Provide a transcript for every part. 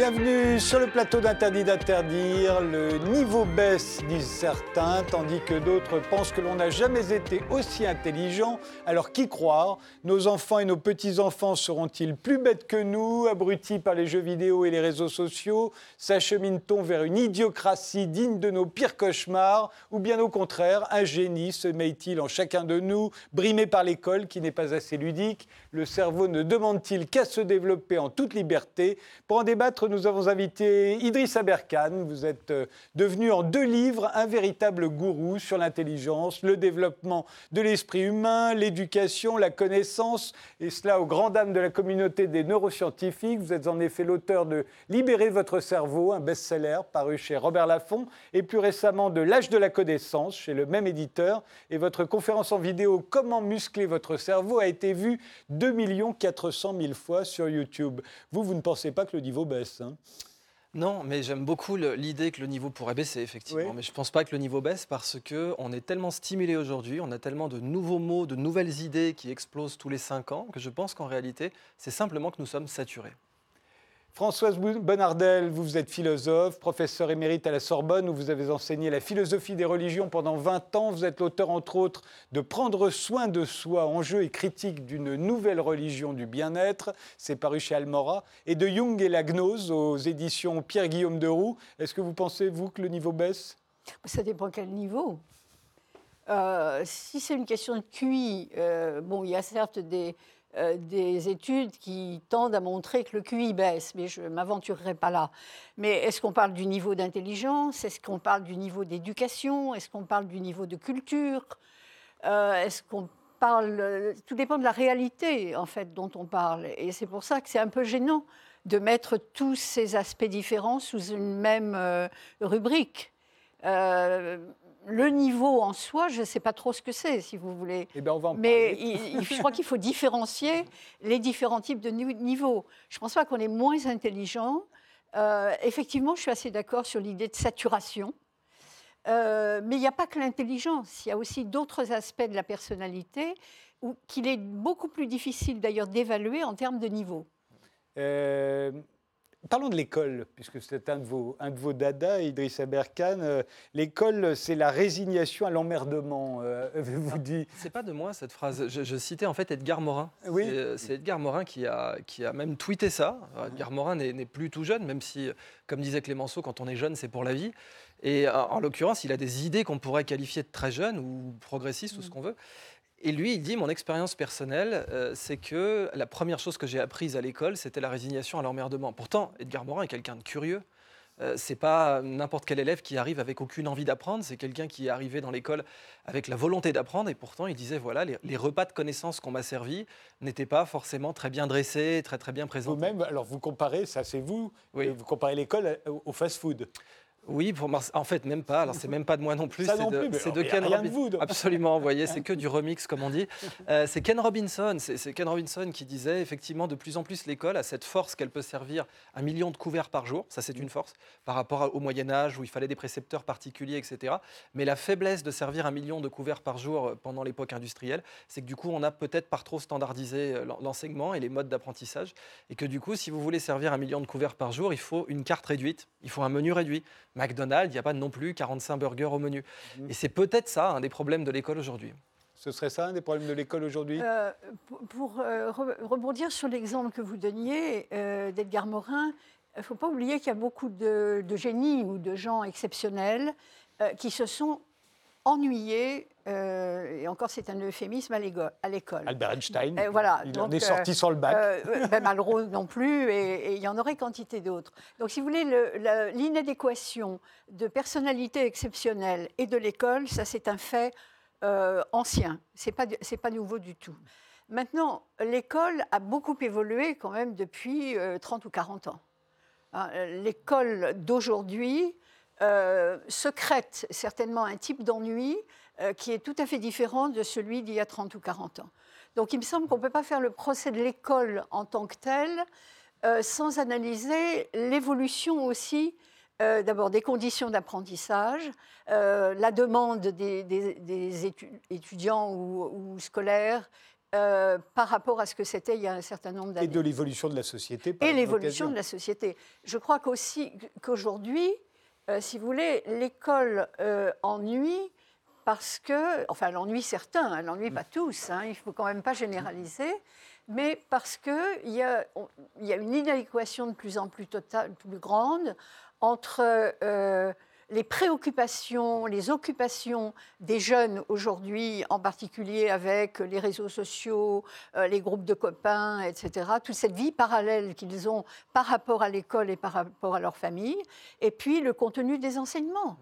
Bienvenue sur le plateau d'Interdit d'interdire. Le niveau baisse, disent certains, tandis que d'autres pensent que l'on n'a jamais été aussi intelligent. Alors qui croire? Nos enfants et nos petits-enfants seront-ils plus bêtes que nous, abrutis par les jeux vidéo et les réseaux sociaux? S'achemine-t-on vers une idiocratie digne de nos pires cauchemars? Ou bien au contraire, un génie se met-il en chacun de nous, brimé par l'école qui n'est pas assez ludique? Le cerveau ne demande-t-il qu'à se développer en toute liberté Pour en débattre, nous avons invité Idriss Aberkan. Vous êtes euh, devenu en deux livres un véritable gourou sur l'intelligence, le développement de l'esprit humain, l'éducation, la connaissance, et cela aux grandes dames de la communauté des neuroscientifiques. Vous êtes en effet l'auteur de Libérer votre cerveau, un best-seller paru chez Robert Laffont, et plus récemment de L'âge de la connaissance chez le même éditeur. Et votre conférence en vidéo Comment muscler votre cerveau a été vue 2 400 000 fois sur YouTube. Vous, vous ne pensez pas que le niveau baisse Hein. Non, mais j'aime beaucoup l'idée que le niveau pourrait baisser, effectivement. Mais je ne pense pas que le niveau baisse parce qu'on est tellement stimulé aujourd'hui, on a tellement de nouveaux mots, de nouvelles idées qui explosent tous les cinq ans, que je pense qu'en réalité, c'est simplement que nous sommes saturés. Françoise Bonardel, vous, êtes philosophe, professeur émérite à la Sorbonne, où vous avez enseigné la philosophie des religions pendant 20 ans. Vous êtes l'auteur, entre autres, de Prendre soin de soi, enjeu et critique d'une nouvelle religion du bien-être. C'est paru chez Almora. Et de Jung et la gnose aux éditions Pierre-Guillaume de Roux. Est-ce que vous pensez, vous, que le niveau baisse? Ça dépend quel niveau. Euh, si c'est une question de QI, euh, bon, il y a certes des euh, des études qui tendent à montrer que le QI baisse, mais je ne m'aventurerai pas là. Mais est-ce qu'on parle du niveau d'intelligence? Est-ce qu'on parle du niveau d'éducation? Est-ce qu'on parle du niveau de culture? Euh, Est-ce qu'on parle Tout dépend de la réalité, en fait, dont on parle. Et c'est pour ça que c'est un peu gênant de mettre tous ces aspects différents sous une même euh, rubrique le niveau en soi, je ne sais pas trop ce que c'est, si vous voulez. Eh ben, Mais je crois qu'il faut différencier les différents types de niveaux. Je ne pense pas qu'on est moins intelligent. Euh, effectivement, je suis assez d'accord sur l'idée de saturation. Euh, mais il n'y a pas que l'intelligence, il y a aussi d'autres aspects de la personnalité qu'il est beaucoup plus difficile d'ailleurs d'évaluer en termes de niveau. Euh, Parlons de l'école, puisque c'est un de vos, un de vos dadas, Idriss Aberkan. Euh, l'école, c'est la résignation à l'emmerdement, euh, vous dit. C'est pas de moi cette phrase. Je, citais en fait Edgar Morin. Oui. C'est Edgar Morin qui a, qui a même tweeté ça. Edgar Morin n'est plus tout jeune, même si, comme disait Clémenceau, quand on est jeune, c'est pour la vie. Et en l'occurrence, il a des idées qu'on pourrait qualifier de très jeunes ou progressistes ou ce mm. qu'on veut. Et lui, il dit, mon expérience personnelle, euh, c'est que la première chose que j'ai apprise à l'école, c'était la résignation à l'emmerdement. Pourtant, Edgar Morin est quelqu'un de curieux. Euh, c'est pas n'importe quel élève qui arrive avec aucune envie d'apprendre, c'est quelqu'un qui est arrivé dans l'école avec la volonté d'apprendre et pourtant il disait voilà les, repas de connaissances qu'on m'a servis n'étaient pas forcément très bien dressés, très très bien présentés. Vous-même, alors vous comparez, ça c'est vous, oui. vous comparez l'école au fast-food. Oui, pour en fait, même pas. Alors, c'est même pas de moi non plus. c'est de, Ken Robinson. Absolument, vous voyez, c'est que du remix, comme on dit. Euh, c'est Ken Robinson. C'est Ken Robinson qui disait effectivement, de plus en plus, l'école a cette force qu'elle peut servir un million de couverts par jour. Ça, c'est une force par rapport au Moyen-Âge où il fallait des précepteurs particuliers, etc. Mais la faiblesse de servir un million de couverts par jour euh, pendant l'époque industrielle, c'est que du coup, on a peut-être par trop standardisé euh, l'enseignement et les modes d'apprentissage. Et que du coup, si vous voulez servir un million de couverts par jour, il faut une carte réduite, il faut un menu réduit. McDonald's, il n'y a pas non plus 45 burgers au menu. Mhm. Et c'est peut-être ça un des problèmes de l'école aujourd'hui. Ce serait ça un des problèmes de l'école aujourd'hui? Euh, Pour, euh, rebondir sur l'exemple que vous donniez euh, d'Edgar Morin, il ne faut pas oublier qu'il y a beaucoup de, de, génies ou de gens exceptionnels qui se sont ennuyés euh, et encore c'est un euphémisme à l'école. Albert Einstein, euh, voilà. il en est sorti euh, sans le bac. ben Malraux non plus, et, il y en aurait quantité d'autres. Donc si vous voulez, l'inadéquation de personnalité exceptionnelle et de l'école, ça c'est un fait ancien, c'est pas, pas nouveau du tout. Maintenant, l'école a beaucoup évolué quand même depuis 30 ou 40 ans. Hein, l'école d'aujourd'hui secrète certainement un type d'ennui euh, qui est tout à fait différent de celui d'il y a 30 ou 40 ans. Donc il me semble qu'on ne peut pas faire le procès de l'école en tant que telle euh, sans analyser l'évolution aussi euh, d'abord des conditions d'apprentissage, la demande des, étudiants ou, scolaires euh, par rapport à ce que c'était il y a un certain nombre d'années. Et de l'évolution de la société. par Et l'évolution de la société. Je crois qu'aussi qu'aujourd'hui, si vous voulez, l'école ennuie parce que, enfin, elle ennuie certains, elle ennuie pas tous, hein, il faut quand même pas généraliser, mais parce qu'il y, a- on- y a une inadéquation de plus en plus, totale, plus grande entre euh, les préoccupations, les occupations des jeunes aujourd'hui, en particulier avec les réseaux sociaux, euh, les groupes de copains, etc., toute cette vie parallèle qu'ils ont par rapport à l'école et par rapport à leur famille, et puis le contenu des enseignements.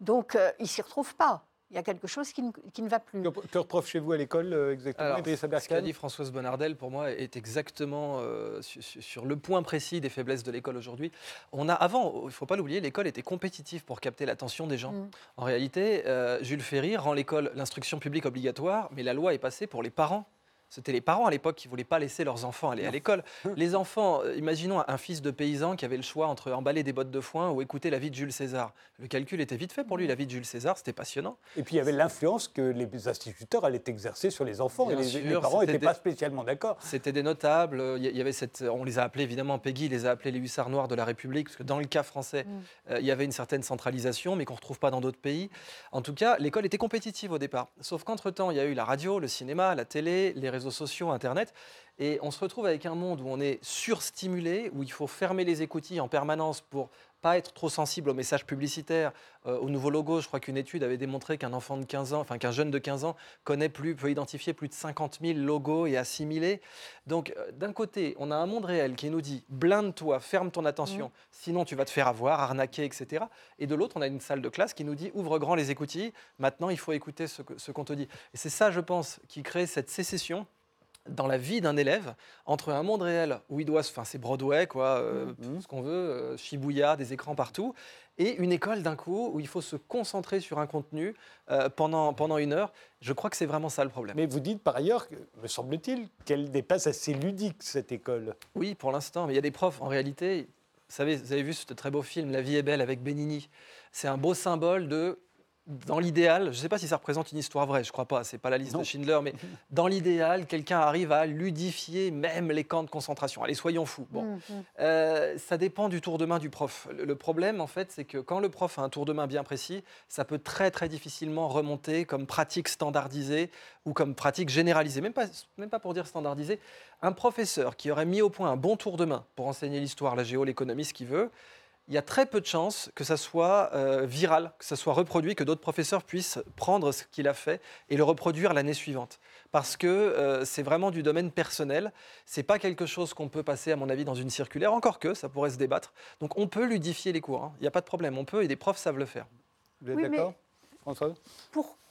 Donc, euh, ils ne s'y retrouvent pas. Il y a quelque chose qui ne, qui ne va plus. Que, que reprochez-vous à l'école euh, exactement, Alors, ce qu'a dit Françoise Bonnardel, pour moi, est exactement euh, su- su- sur, le point précis des faiblesses de l'école aujourd'hui. On a avant, il ne faut pas l'oublier, l'école était compétitive pour capter l'attention des gens. Mm. En réalité, euh, Jules Ferry rend l'école l'instruction publique obligatoire, mais la loi est passée pour les parents. C'était les parents à l'époque qui ne voulaient pas laisser leurs enfants aller à l'école. Les enfants, euh, imaginons un fils de paysan qui avait le choix entre emballer des bottes de foin ou écouter la vie de Jules César. Le calcul était vite fait pour lui, la vie de Jules César, c'était passionnant. Et puis il y avait l'influence que les instituteurs allaient exercer sur les enfants. Bien et les, sûr, les parents n'étaient pas spécialement d'accord. C'était des notables. euh, Il y- il y avait cette, on les a appelés évidemment, Peggy les a appelés les hussards noirs de la République, parce que dans le cas français, Mm. euh, il y avait une certaine centralisation, mais qu'on ne retrouve pas dans d'autres pays. En tout cas, l'école était compétitive au départ. Sauf qu'entre-temps, il y a eu la radio, le cinéma, la télé, les réseaux sociaux, Internet. Et on se retrouve avec un monde où on est surstimulé, où il faut fermer les écoutilles en permanence pour pas être trop sensible aux messages publicitaires, euh, aux nouveaux logos. Je crois qu'une étude avait démontré qu'un enfant de 15 ans, enfin qu'un jeune de 15 ans connaît plus, peut identifier plus de 50 000 logos et assimiler. Donc euh, d'un côté, on a un monde réel qui nous dit blinde-toi, ferme ton attention, sinon tu vas te faire avoir, arnaquer, etc. Et de l'autre, on a une salle de classe qui nous dit ouvre grand les écoutilles, maintenant il faut écouter ce qu'on te dit. Et c'est ça, je pense, qui crée cette sécession dans la vie d'un élève entre un monde réel où il doit se, enfin c'est Broadway quoi, euh, Mhm. ce qu'on veut, euh, Shibuya, des écrans partout, et une école d'un coup où il faut se concentrer sur un contenu euh, pendant pendant une heure. Je crois que c'est vraiment ça le problème. Mais vous dites par ailleurs, me semble-t-il, qu'elle dépasse assez ludique, cette école. Oui, pour l'instant, mais il y a des profs en réalité. Vous savez, vous avez vu ce très beau film La vie est belle avec Benigni. C'est un beau symbole de dans l'idéal, je ne sais pas si ça représente une histoire vraie, je crois pas, c'est pas la liste Non. de Schindler, mais dans l'idéal, quelqu'un arrive à ludifier même les camps de concentration. Allez, soyons fous. Bon, Mm, mm. Euh, ça dépend du tour de main du prof. Le, le problème, en fait, c'est que quand le prof a un tour de main bien précis, ça peut très très difficilement remonter comme pratique standardisée ou comme pratique généralisée. Même pas, même pas pour dire standardisée. Un professeur qui aurait mis au point un bon tour de main pour enseigner l'histoire, la géo, l'économie, ce qu'il veut, il y a très peu de chances que ça soit euh, viral, que ça soit reproduit, que d'autres professeurs puissent prendre ce qu'il a fait et le reproduire l'année suivante. Parce que euh, c'est vraiment du domaine personnel. C'est pas quelque chose qu'on peut passer, à mon avis, dans une circulaire. Encore que ça pourrait se débattre. Donc on peut ludifier les cours. hein. Il n'y a pas de problème. On peut et des profs savent le faire. Vous êtes Oui, mais- d'accord, Françoise?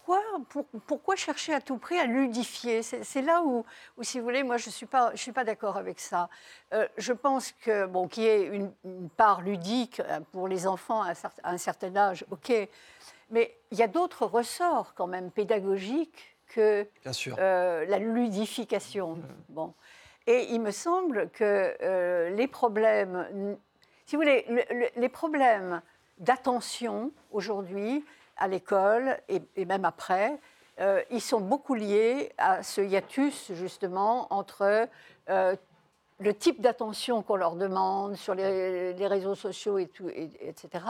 Pourquoi, pour- pourquoi chercher à tout prix à ludifier? C'est là où, où, si vous voulez, moi je ne suis pas, je suis pas d'accord avec ça. Euh, je pense que, bon, qu'il y ait une, une part ludique euh, pour les enfants à un, cer- à un certain âge, ok. Mais il y a d'autres ressorts quand même pédagogiques que Bien sûr. euh, la ludification. Bon. Et il me semble que euh, les problèmes, si vous voulez, le- le- les problèmes d'attention aujourd'hui à l'école et, même après, euh, ils sont beaucoup liés à ce hiatus justement entre euh, le type d'attention qu'on leur demande sur les, réseaux sociaux et tout, et- etc.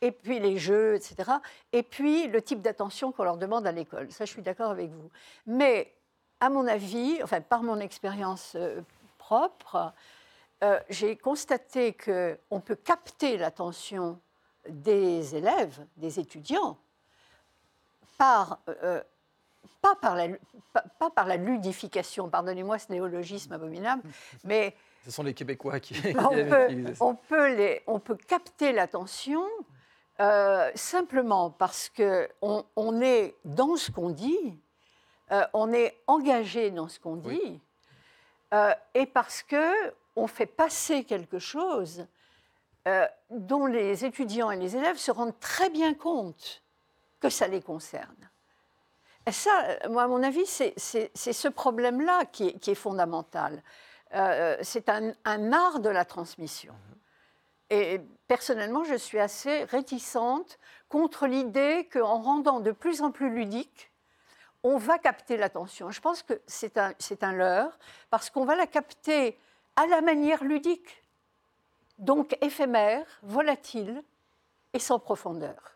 Et puis les jeux, etc. Et puis le type d'attention qu'on leur demande à l'école. Ça, je suis d'accord avec vous. Mais à mon avis, enfin par mon expérience euh, propre, j'ai constaté qu'on peut capter l'attention des élèves, des étudiants, par, euh, pas, par la, pas, pas par la ludification, pardonnez-moi ce néologisme abominable, mais Ce sont les Québécois qui, on peut, on peut, les, on peut capter l'attention euh, simplement parce qu'on on est dans ce qu'on dit, euh, on est engagé dans ce qu'on dit, Oui. euh, et parce qu'on fait passer quelque chose euh, dont les étudiants et les élèves se rendent très bien compte que ça les concerne. Et ça, euh, moi, à mon avis, c'est ce problème-là qui, est- fondamental. Euh, c'est un, art de la transmission. Et personnellement, je suis assez réticente contre l'idée qu'en rendant de plus en plus ludique, on va capter l'attention. Je pense que c'est un leurre, parce qu'on va la capter à la manière ludique, donc éphémère, volatile et sans profondeur.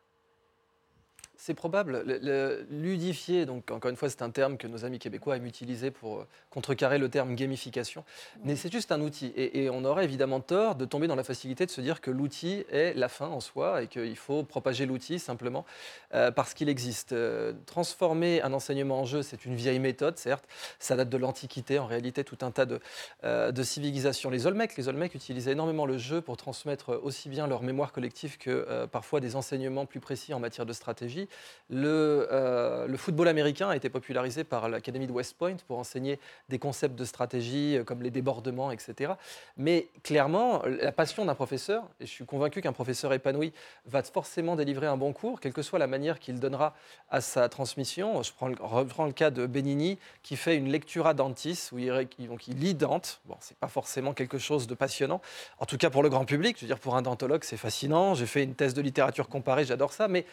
C'est probable. Le, ludifier, donc encore une fois, c'est un terme que nos amis québécois aiment utiliser pour euh, contrecarrer le terme gamification. Mais c'est juste un outil. Et, on aurait évidemment tort de tomber dans la facilité de se dire que l'outil est la fin en soi et qu'il faut propager l'outil simplement euh, parce qu'il existe. Euh, transformer un enseignement en jeu, c'est une vieille méthode, certes. Ça date de l'Antiquité, en réalité, tout un tas de, de civilisations. Les Olmecs, les Olmecs utilisaient énormément le jeu pour transmettre aussi bien leur mémoire collective que parfois des enseignements plus précis en matière de stratégie. Euh, le, football américain a été popularisé par l'Académie de West Point pour enseigner des concepts de stratégie euh, comme les débordements, etc. Mais clairement, la passion d'un professeur, et je suis convaincu qu'un professeur épanoui va forcément délivrer un bon cours, quelle que soit la manière qu'il donnera à sa transmission. Je prends, reprends le cas de Benigni qui fait une lectura dentis, où il, donc lit Dante. Bon, c'est pas forcément quelque chose de passionnant, en tout cas pour le grand public. Je veux dire, pour un dentologue, c'est fascinant. J'ai fait une thèse de littérature comparée, j'adore ça, mais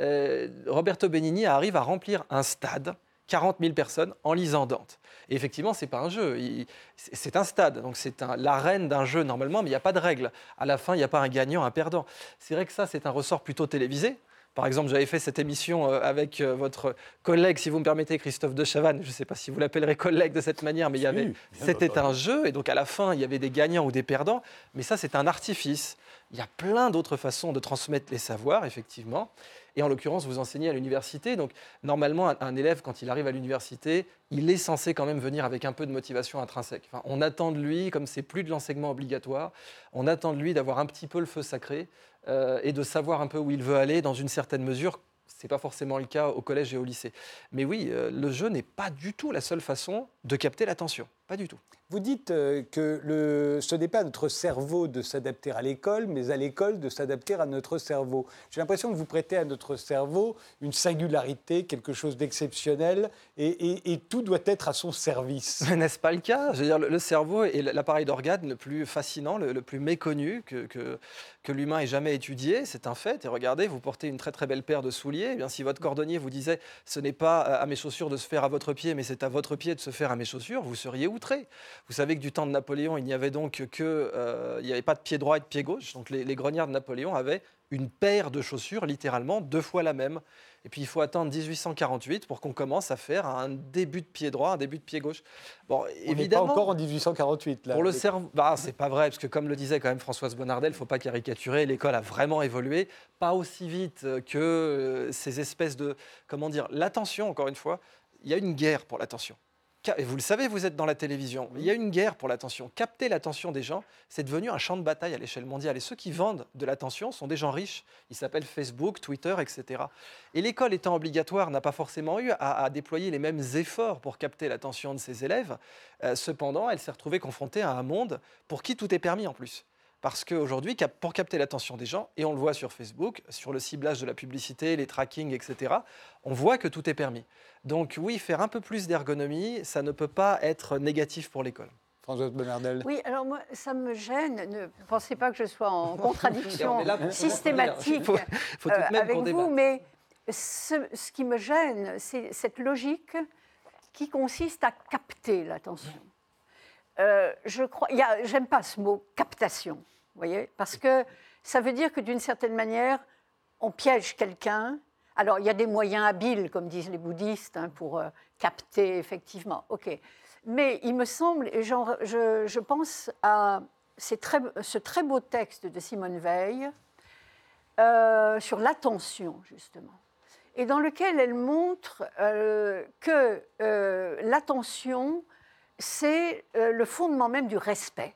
euh, Roberto Benigni arrive à remplir un stade, 40 000 personnes, en lisant Dante. Et effectivement, ce n'est pas un jeu, c'est un stade, donc c'est l'arène d'un jeu normalement, mais il n'y a pas de règle. À la fin, il n'y a pas un gagnant, un perdant. C'est vrai que ça, c'est un ressort plutôt télévisé. Par exemple, j'avais fait cette émission euh, avec euh, votre collègue, si vous me permettez, Christophe de Chavannes. Je ne sais pas si vous l'appellerez collègue de cette manière, mais il y avait, c'était un jeu, et donc à la fin, il y avait des gagnants ou des perdants. Mais ça, c'est un artifice. Il y a plein d'autres façons de transmettre les savoirs, effectivement. Et en l'occurrence, vous enseignez à l'université. Donc, normalement, un, élève, quand il arrive à l'université, il est censé quand même venir avec un peu de motivation intrinsèque. on attend de lui, comme c'est plus de l'enseignement obligatoire, on attend de lui d'avoir un petit peu le feu sacré euh, et de savoir un peu où il veut aller dans une certaine mesure. Ce n'est pas forcément le cas au collège et au lycée. Mais oui, euh, le jeu n'est pas du tout la seule façon de capter l'attention. Pas du tout. Vous dites euh, que le, ce n'est pas à notre cerveau de s'adapter à l'école, mais à l'école de s'adapter à notre cerveau. J'ai l'impression que vous prêtez à notre cerveau une singularité, quelque chose d'exceptionnel, et, tout doit être à son service. N'est-ce pas le cas? Je veux dire, le, cerveau est l'appareil d'organe le plus fascinant, le, plus méconnu que, que, que l'humain ait jamais étudié. C'est un fait. Et regardez, vous portez une très très belle paire de souliers. Eh bien, si votre cordonnier vous disait ce n'est pas à mes chaussures de se faire à votre pied, mais c'est à votre pied de se faire à mes chaussures, vous seriez outré. Vous savez que du temps de Napoléon, il n'y avait donc que, euh, il n'y avait pas de pied droit et de pied gauche. Donc les, les grognards de Napoléon avaient une paire de chaussures, littéralement deux fois la même. Et puis il faut attendre 1848 pour qu'on commence à faire un début de pied droit, un début de pied gauche. Bon, On évidemment. Pas encore en 1848 là. Pour le cerveau, bah, c'est pas vrai parce que comme le disait quand même Françoise Bonnardel, il faut pas caricaturer. L'école a vraiment évolué, pas aussi vite que euh, ces espèces de, comment dire, l'attention. Encore une fois, il y a une guerre pour l'attention vous le savez, vous êtes dans la télévision, il y a une guerre pour l'attention. Capter l'attention des gens, c'est devenu un champ de bataille à l'échelle mondiale. Et ceux qui vendent de l'attention sont des gens riches. Ils s'appellent Facebook, Twitter, etc. Et l'école étant obligatoire n'a pas forcément eu à, déployer les mêmes efforts pour capter l'attention de ses élèves. Euh, cependant, elle s'est retrouvée confrontée à un monde pour qui tout est permis en plus. Parce qu'aujourd'hui, pour capter l'attention des gens, et on le voit sur Facebook, sur le ciblage de la publicité, les trackings, etc., on voit que tout est permis. Donc oui, faire un peu plus d'ergonomie, ça ne peut pas être négatif pour l'école. Françoise Bonnardel. Oui, alors moi, ça me gêne. Ne pensez pas que je sois en contradiction systématique euh, avec vous, mais ce, ce, qui me gêne, c'est cette logique qui consiste à capter l'attention. Euh, je crois, j'aime pas ce mot captation voyez? Parce que ça veut dire que d'une certaine manière, on piège quelqu'un. Alors, il y a des moyens habiles, comme disent les bouddhistes, hein, pour euh, capter, effectivement. OK. Mais il me semble, et genre, je, pense à très, ce très beau texte de Simone Veil euh, sur l'attention, justement, et dans lequel elle montre euh, que l'attention, c'est le fondement même du respect.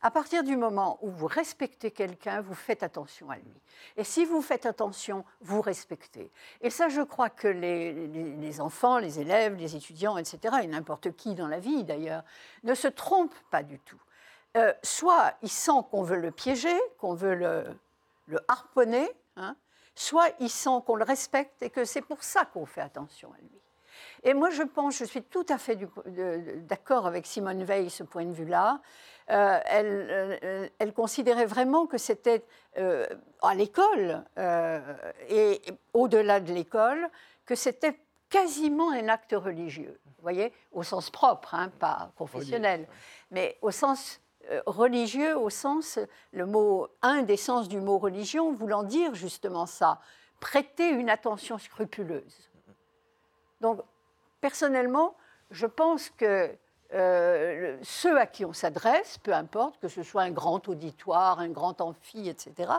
À partir du moment où vous respectez quelqu'un, vous faites attention à lui. Et si vous faites attention, vous respectez. Et ça, je crois que les, enfants, les élèves, les étudiants, etc., et n'importe qui dans la vie d'ailleurs, ne se trompent pas du tout. Euh, soit ils sentent qu'on veut le piéger, qu'on veut le, harponner, hein, soit ils sentent qu'on le respecte et que c'est pour ça qu'on fait attention à lui. Et moi, je pense, je suis tout à fait d'accord avec Simone Veil, ce point de vue-là. Euh, euh, elle, considérait vraiment que c'était euh, à l'école et, au-delà de l'école, que c'était quasiment un acte religieux. Vous voyez, au sens propre, hein, pas confessionnel, mais au sens religieux, au sens, le mot, un des sens du mot religion voulant dire justement ça, prêter une attention scrupuleuse. Donc, personnellement, je pense que euh, ceux à qui on s'adresse, peu importe que ce soit un grand auditoire, un grand amphi, etc.,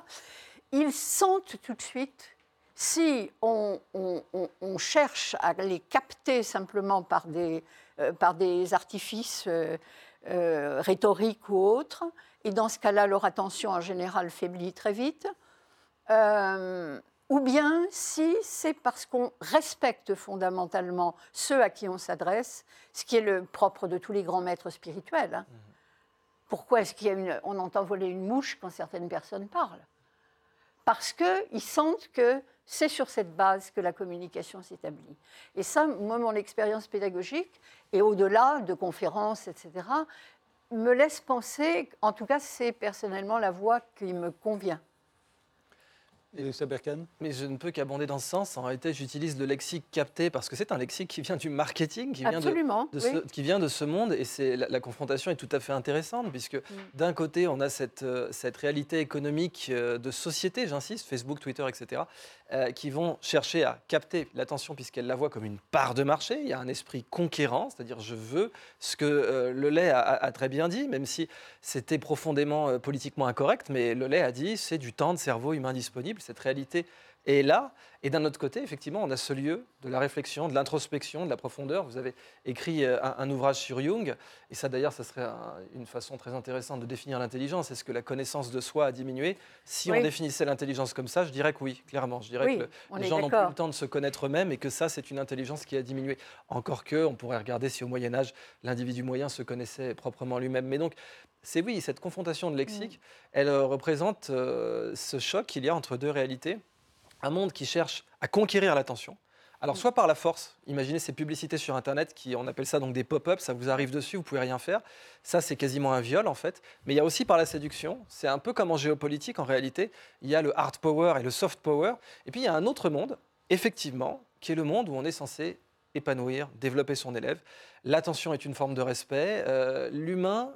ils sentent tout de suite si on, cherche à les capter simplement par des, euh, par des artifices euh, rhétoriques ou autres, et dans ce cas-là, leur attention en général faiblit très vite, ou bien si c'est parce qu'on respecte fondamentalement ceux à qui on s'adresse, ce qui est le propre de tous les grands maîtres spirituels. Hein. Mhm. Pourquoi est-ce qu'on entend voler une mouche quand certaines personnes parlent? Parce qu'ils sentent que c'est sur cette base que la communication s'établit. Et ça, moi, mon expérience pédagogique, et au-delà de conférences, etc., me laisse penser, en tout cas, c'est personnellement la voie qui me convient. Mais je ne peux qu'abonder dans ce sens. En réalité, j'utilise le lexique capté parce que c'est un lexique qui vient du marketing, qui vient, de, ce, qui vient de ce monde. Et c'est, la, confrontation est tout à fait intéressante, puisque mm. d'un côté, on a cette, euh, cette réalité économique euh, de société, j'insiste, Facebook, Twitter, etc., euh, qui vont chercher à capter l'attention puisqu'elles la voient comme une part de marché. Il y a un esprit conquérant, c'est-à-dire je veux ce que le lait a, a, très bien dit, même si c'était profondément politiquement incorrect, mais le lait a dit c'est du temps de cerveau humain disponible cette réalité est là. Et d'un autre côté, effectivement, on a ce lieu de la réflexion, de l'introspection, de la profondeur. Vous avez écrit euh, un, ouvrage sur Jung, et ça d'ailleurs, ça serait une façon très intéressante de définir l'intelligence. Est-ce que la connaissance de soi a diminué? Si on définissait l'intelligence comme ça, je dirais que oui, clairement. Je dirais que les gens n'ont plus le temps de se connaître eux-mêmes et que ça, c'est une intelligence qui a diminué. Encore que, on pourrait regarder si au Moyen Âge, l'individu moyen se connaissait proprement lui-même. Mais donc, c'est oui, cette confrontation de lexique, mm. elle euh, représente euh, ce choc qu'il y a entre deux réalités. Un monde qui cherche à conquérir l'attention. Alors, mm. soit par la force, imaginez ces publicités sur Internet, qui on appelle ça donc des pop-ups, ça vous arrive dessus, vous pouvez rien faire. Ça, c'est quasiment un viol en fait. Mais il y a aussi par la séduction. C'est un peu comme en géopolitique en réalité. Il y a le hard power et le soft power. Et puis il y a un autre monde, effectivement, qui est le monde où on est censé épanouir, développer son élève. L'attention est une forme de respect. Euh, l'humain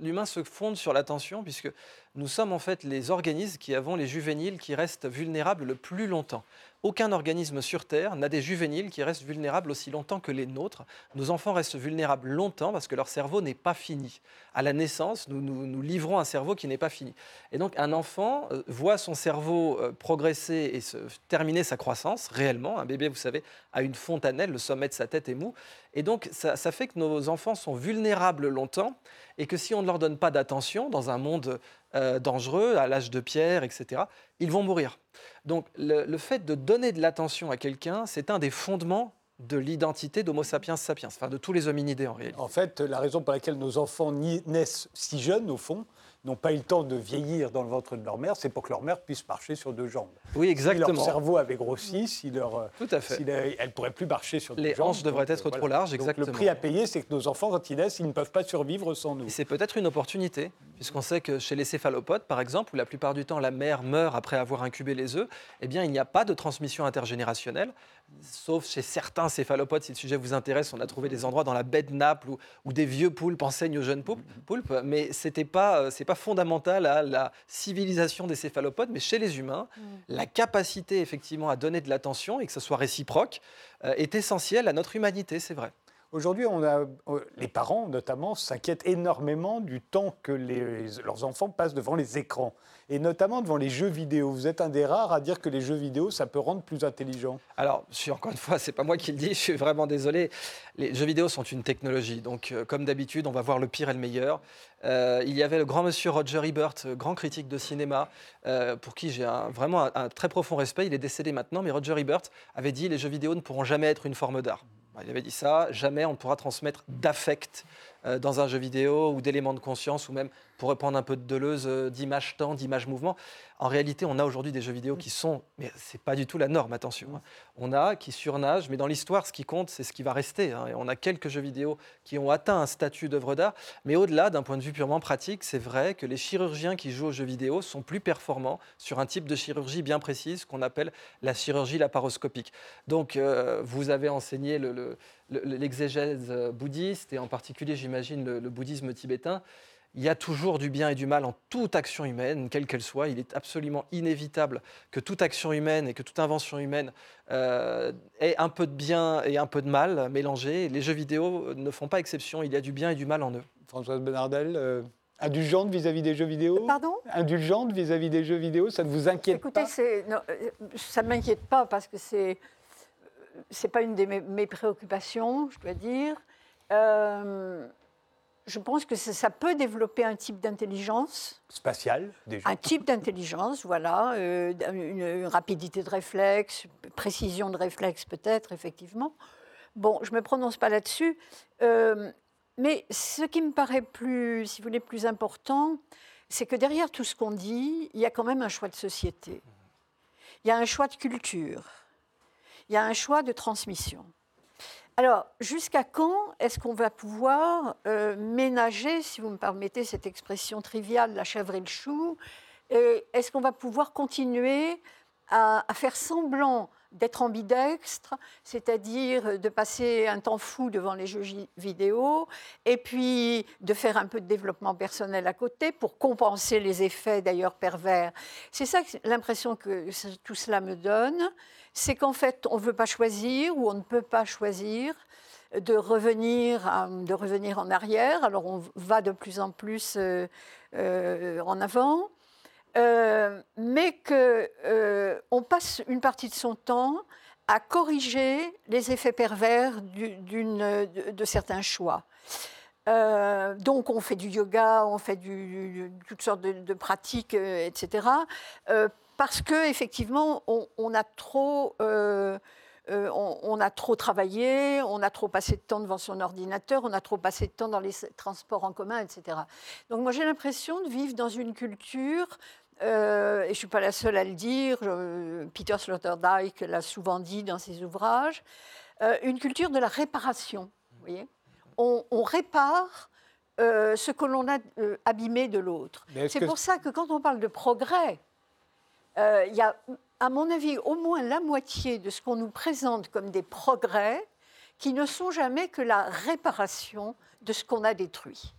l'humain se fonde sur l'attention, puisque nous sommes en fait les organismes qui avons les juvéniles qui restent vulnérables le plus longtemps. Aucun organisme sur Terre n'a des juvéniles qui restent vulnérables aussi longtemps que les nôtres. Nos enfants restent vulnérables longtemps parce que leur cerveau n'est pas fini. À la naissance, nous, nous, livrons un cerveau qui n'est pas fini. Et donc un enfant euh, voit son cerveau euh, progresser et terminer sa croissance réellement. Un bébé, vous savez, a une fontanelle, le sommet de sa tête est mou. Et donc ça fait que nos enfants sont vulnérables longtemps et que si on ne leur donne pas d'attention dans un monde euh, dangereux, à l'âge de pierre, etc., ils vont mourir. Donc le, fait de donner de l'attention à quelqu'un, c'est un des fondements de l'identité d'Homo sapiens sapiens, enfin de tous les hominidés en réalité. En fait, la raison pour laquelle nos enfants naissent si jeunes, au fond, n'ont pas eu le temps de vieillir dans le ventre de leur mère, c'est pour que leur mère puisse marcher sur deux jambes. Oui, exactement. Si leur cerveau avait grossi, si leur, euh, Tout à fait. elle ne pourrait plus marcher sur deux Les jambes. Les hanches devraient être trop larges, exactement. Donc, le prix à payer, c'est que nos enfants, quand ils naissent, ils ne peuvent pas survivre sans nous. C'est peut-être une opportunité, puisqu'on sait que chez les céphalopodes, par exemple, où la plupart du temps la mère meurt après avoir incubé les œufs, eh bien, il n'y a pas de transmission intergénérationnelle, sauf chez certains céphalopodes, si le sujet vous intéresse, on a trouvé des endroits dans la baie de Naples où, des vieux poulpes enseignent aux jeunes poulpes, mais ce n'est pas, euh, pas fondamental la civilisation des céphalopodes, mais chez les humains, mm. la capacité effectivement à donner de l'attention et que ce soit réciproque euh, est essentielle à notre humanité, c'est vrai. Aujourd'hui, euh, les parents notamment s'inquiètent énormément du temps que leurs enfants passent devant les écrans, et notamment devant les jeux vidéo. Vous êtes un des rares à dire que les jeux vidéo, ça peut rendre plus intelligent. Alors, encore une fois, c'est pas moi qui le dis, je suis vraiment désolé. Les jeux vidéo sont une technologie, donc euh, comme d'habitude, on va voir le pire et le meilleur. Euh, il y avait le grand monsieur Roger Ebert, grand critique de cinéma, pour qui j'ai vraiment un, un très profond respect. Il est décédé maintenant, mais Roger Ebert avait dit les jeux vidéo ne pourront jamais être une forme d'art. Il avait dit ça, jamais on ne pourra transmettre d'affect euh, dans un jeu vidéo ou d'éléments de conscience ou même pour reprendre un peu de Deleuze, euh, d'image temps, d'image mouvement. En réalité, on a aujourd'hui des jeux vidéo qui sont, mais c'est pas du tout la norme, attention. hein. On a qui surnagent, mais dans l'histoire, ce qui compte, c'est ce qui va rester. hein. Et on a quelques jeux vidéo qui ont atteint un statut d'œuvre d'art, mais au-delà, d'un point de vue purement pratique, c'est vrai que les chirurgiens qui jouent aux jeux vidéo sont plus performants sur un type de chirurgie bien précise qu'on appelle la chirurgie laparoscopique. Donc, euh, vous avez enseigné le- le- le- l'exégèse bouddhiste et en particulier, j'imagine, le bouddhisme tibétain. Il y a toujours du bien et du mal en toute action humaine, quelle qu'elle soit. Il est absolument inévitable que toute action humaine et que toute invention humaine euh, ait un peu de bien et un peu de mal mélangés. Les jeux vidéo ne font pas exception. Il y a du bien et du mal en eux. Françoise Bonnardel, euh, indulgente vis-à-vis des jeux vidéo? Pardon? Indulgente vis-à-vis des jeux vidéo, ça ne vous inquiète Écoutez, pas? non, euh, ça ne m'inquiète pas parce que c'est c'est pas une de mes, mes préoccupations, je dois dire. Euh, je pense que ça, ça peut développer un type d'intelligence, Spatial, déjà. un type d'intelligence, voilà, euh, une, une rapidité de réflexe, précision de réflexe peut-être, effectivement. Bon, je ne me prononce pas là-dessus. Euh, mais ce qui me paraît plus, si vous voulez, plus important, c'est que derrière tout ce qu'on dit, il y a quand même un choix de société. Il y a un choix de culture. Il y a un choix de transmission. Alors, jusqu'à quand est-ce qu'on va pouvoir euh, ménager, si vous me permettez cette expression triviale, la chèvre et le chou et Est-ce qu'on va pouvoir continuer à faire semblant d'être ambidextre, c'est-à-dire de passer un temps fou devant les jeux vidéo, et puis de faire un peu de développement personnel à côté pour compenser les effets d'ailleurs pervers. C'est ça l'impression que tout cela me donne, c'est qu'en fait on ne veut pas choisir ou on ne peut pas choisir de revenir, à- de revenir en arrière. Alors on va de plus en plus euh, euh, en avant. Euh, mais qu'on passe une partie de son temps à corriger les effets pervers du- de, certains choix. Euh, donc on fait du yoga, on fait toutes sortes de, pratiques, euh, etc. euh, parce que effectivement, on, a euh, euh, on a trop travaillé, on a trop passé de temps devant son ordinateur, on a trop passé de temps dans les transports en commun, etc. Donc moi j'ai l'impression de vivre dans une culture euh, et je ne suis pas la seule à le dire, euh, Peter Sloterdijk l'a souvent dit dans ses ouvrages, euh, une culture de la réparation. Vous voyez on, on répare euh, ce que l'on a abîmé de l'autre. C'est pour ça que quand on parle de progrès, il y a, à mon avis, au moins la moitié de ce qu'on nous présente comme des progrès qui ne sont jamais que la réparation de ce qu'on a détruit.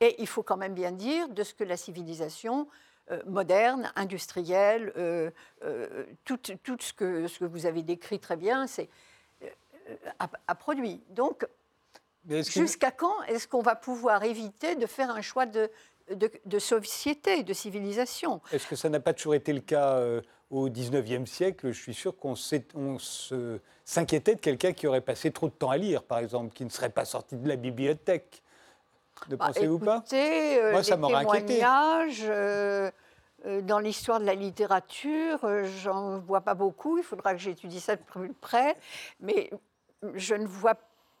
Et il faut quand même bien dire de ce que la civilisation euh, moderne, industrielle, euh, euh, tout, tout ce, que, ce que vous avez décrit très bien, c'est a, a produit. Donc, jusqu'à quand est-ce qu'on va pouvoir éviter de faire un choix de, de, de société, de civilisation? Est-ce que ça n'a pas toujours été le cas au 19e siècle? Je suis sûr qu'on s'inquiétait de quelqu'un qui aurait passé trop de temps à lire, par exemple, qui ne serait pas sorti de la bibliothèque. Ne Bah, pensez-vous pas? euh, Moi, ça m'aurait inquiété. euh, euh, dans l'histoire de la littérature, j'en vois pas beaucoup. Il faudra que j'étudie ça de plus près, mais je ne vois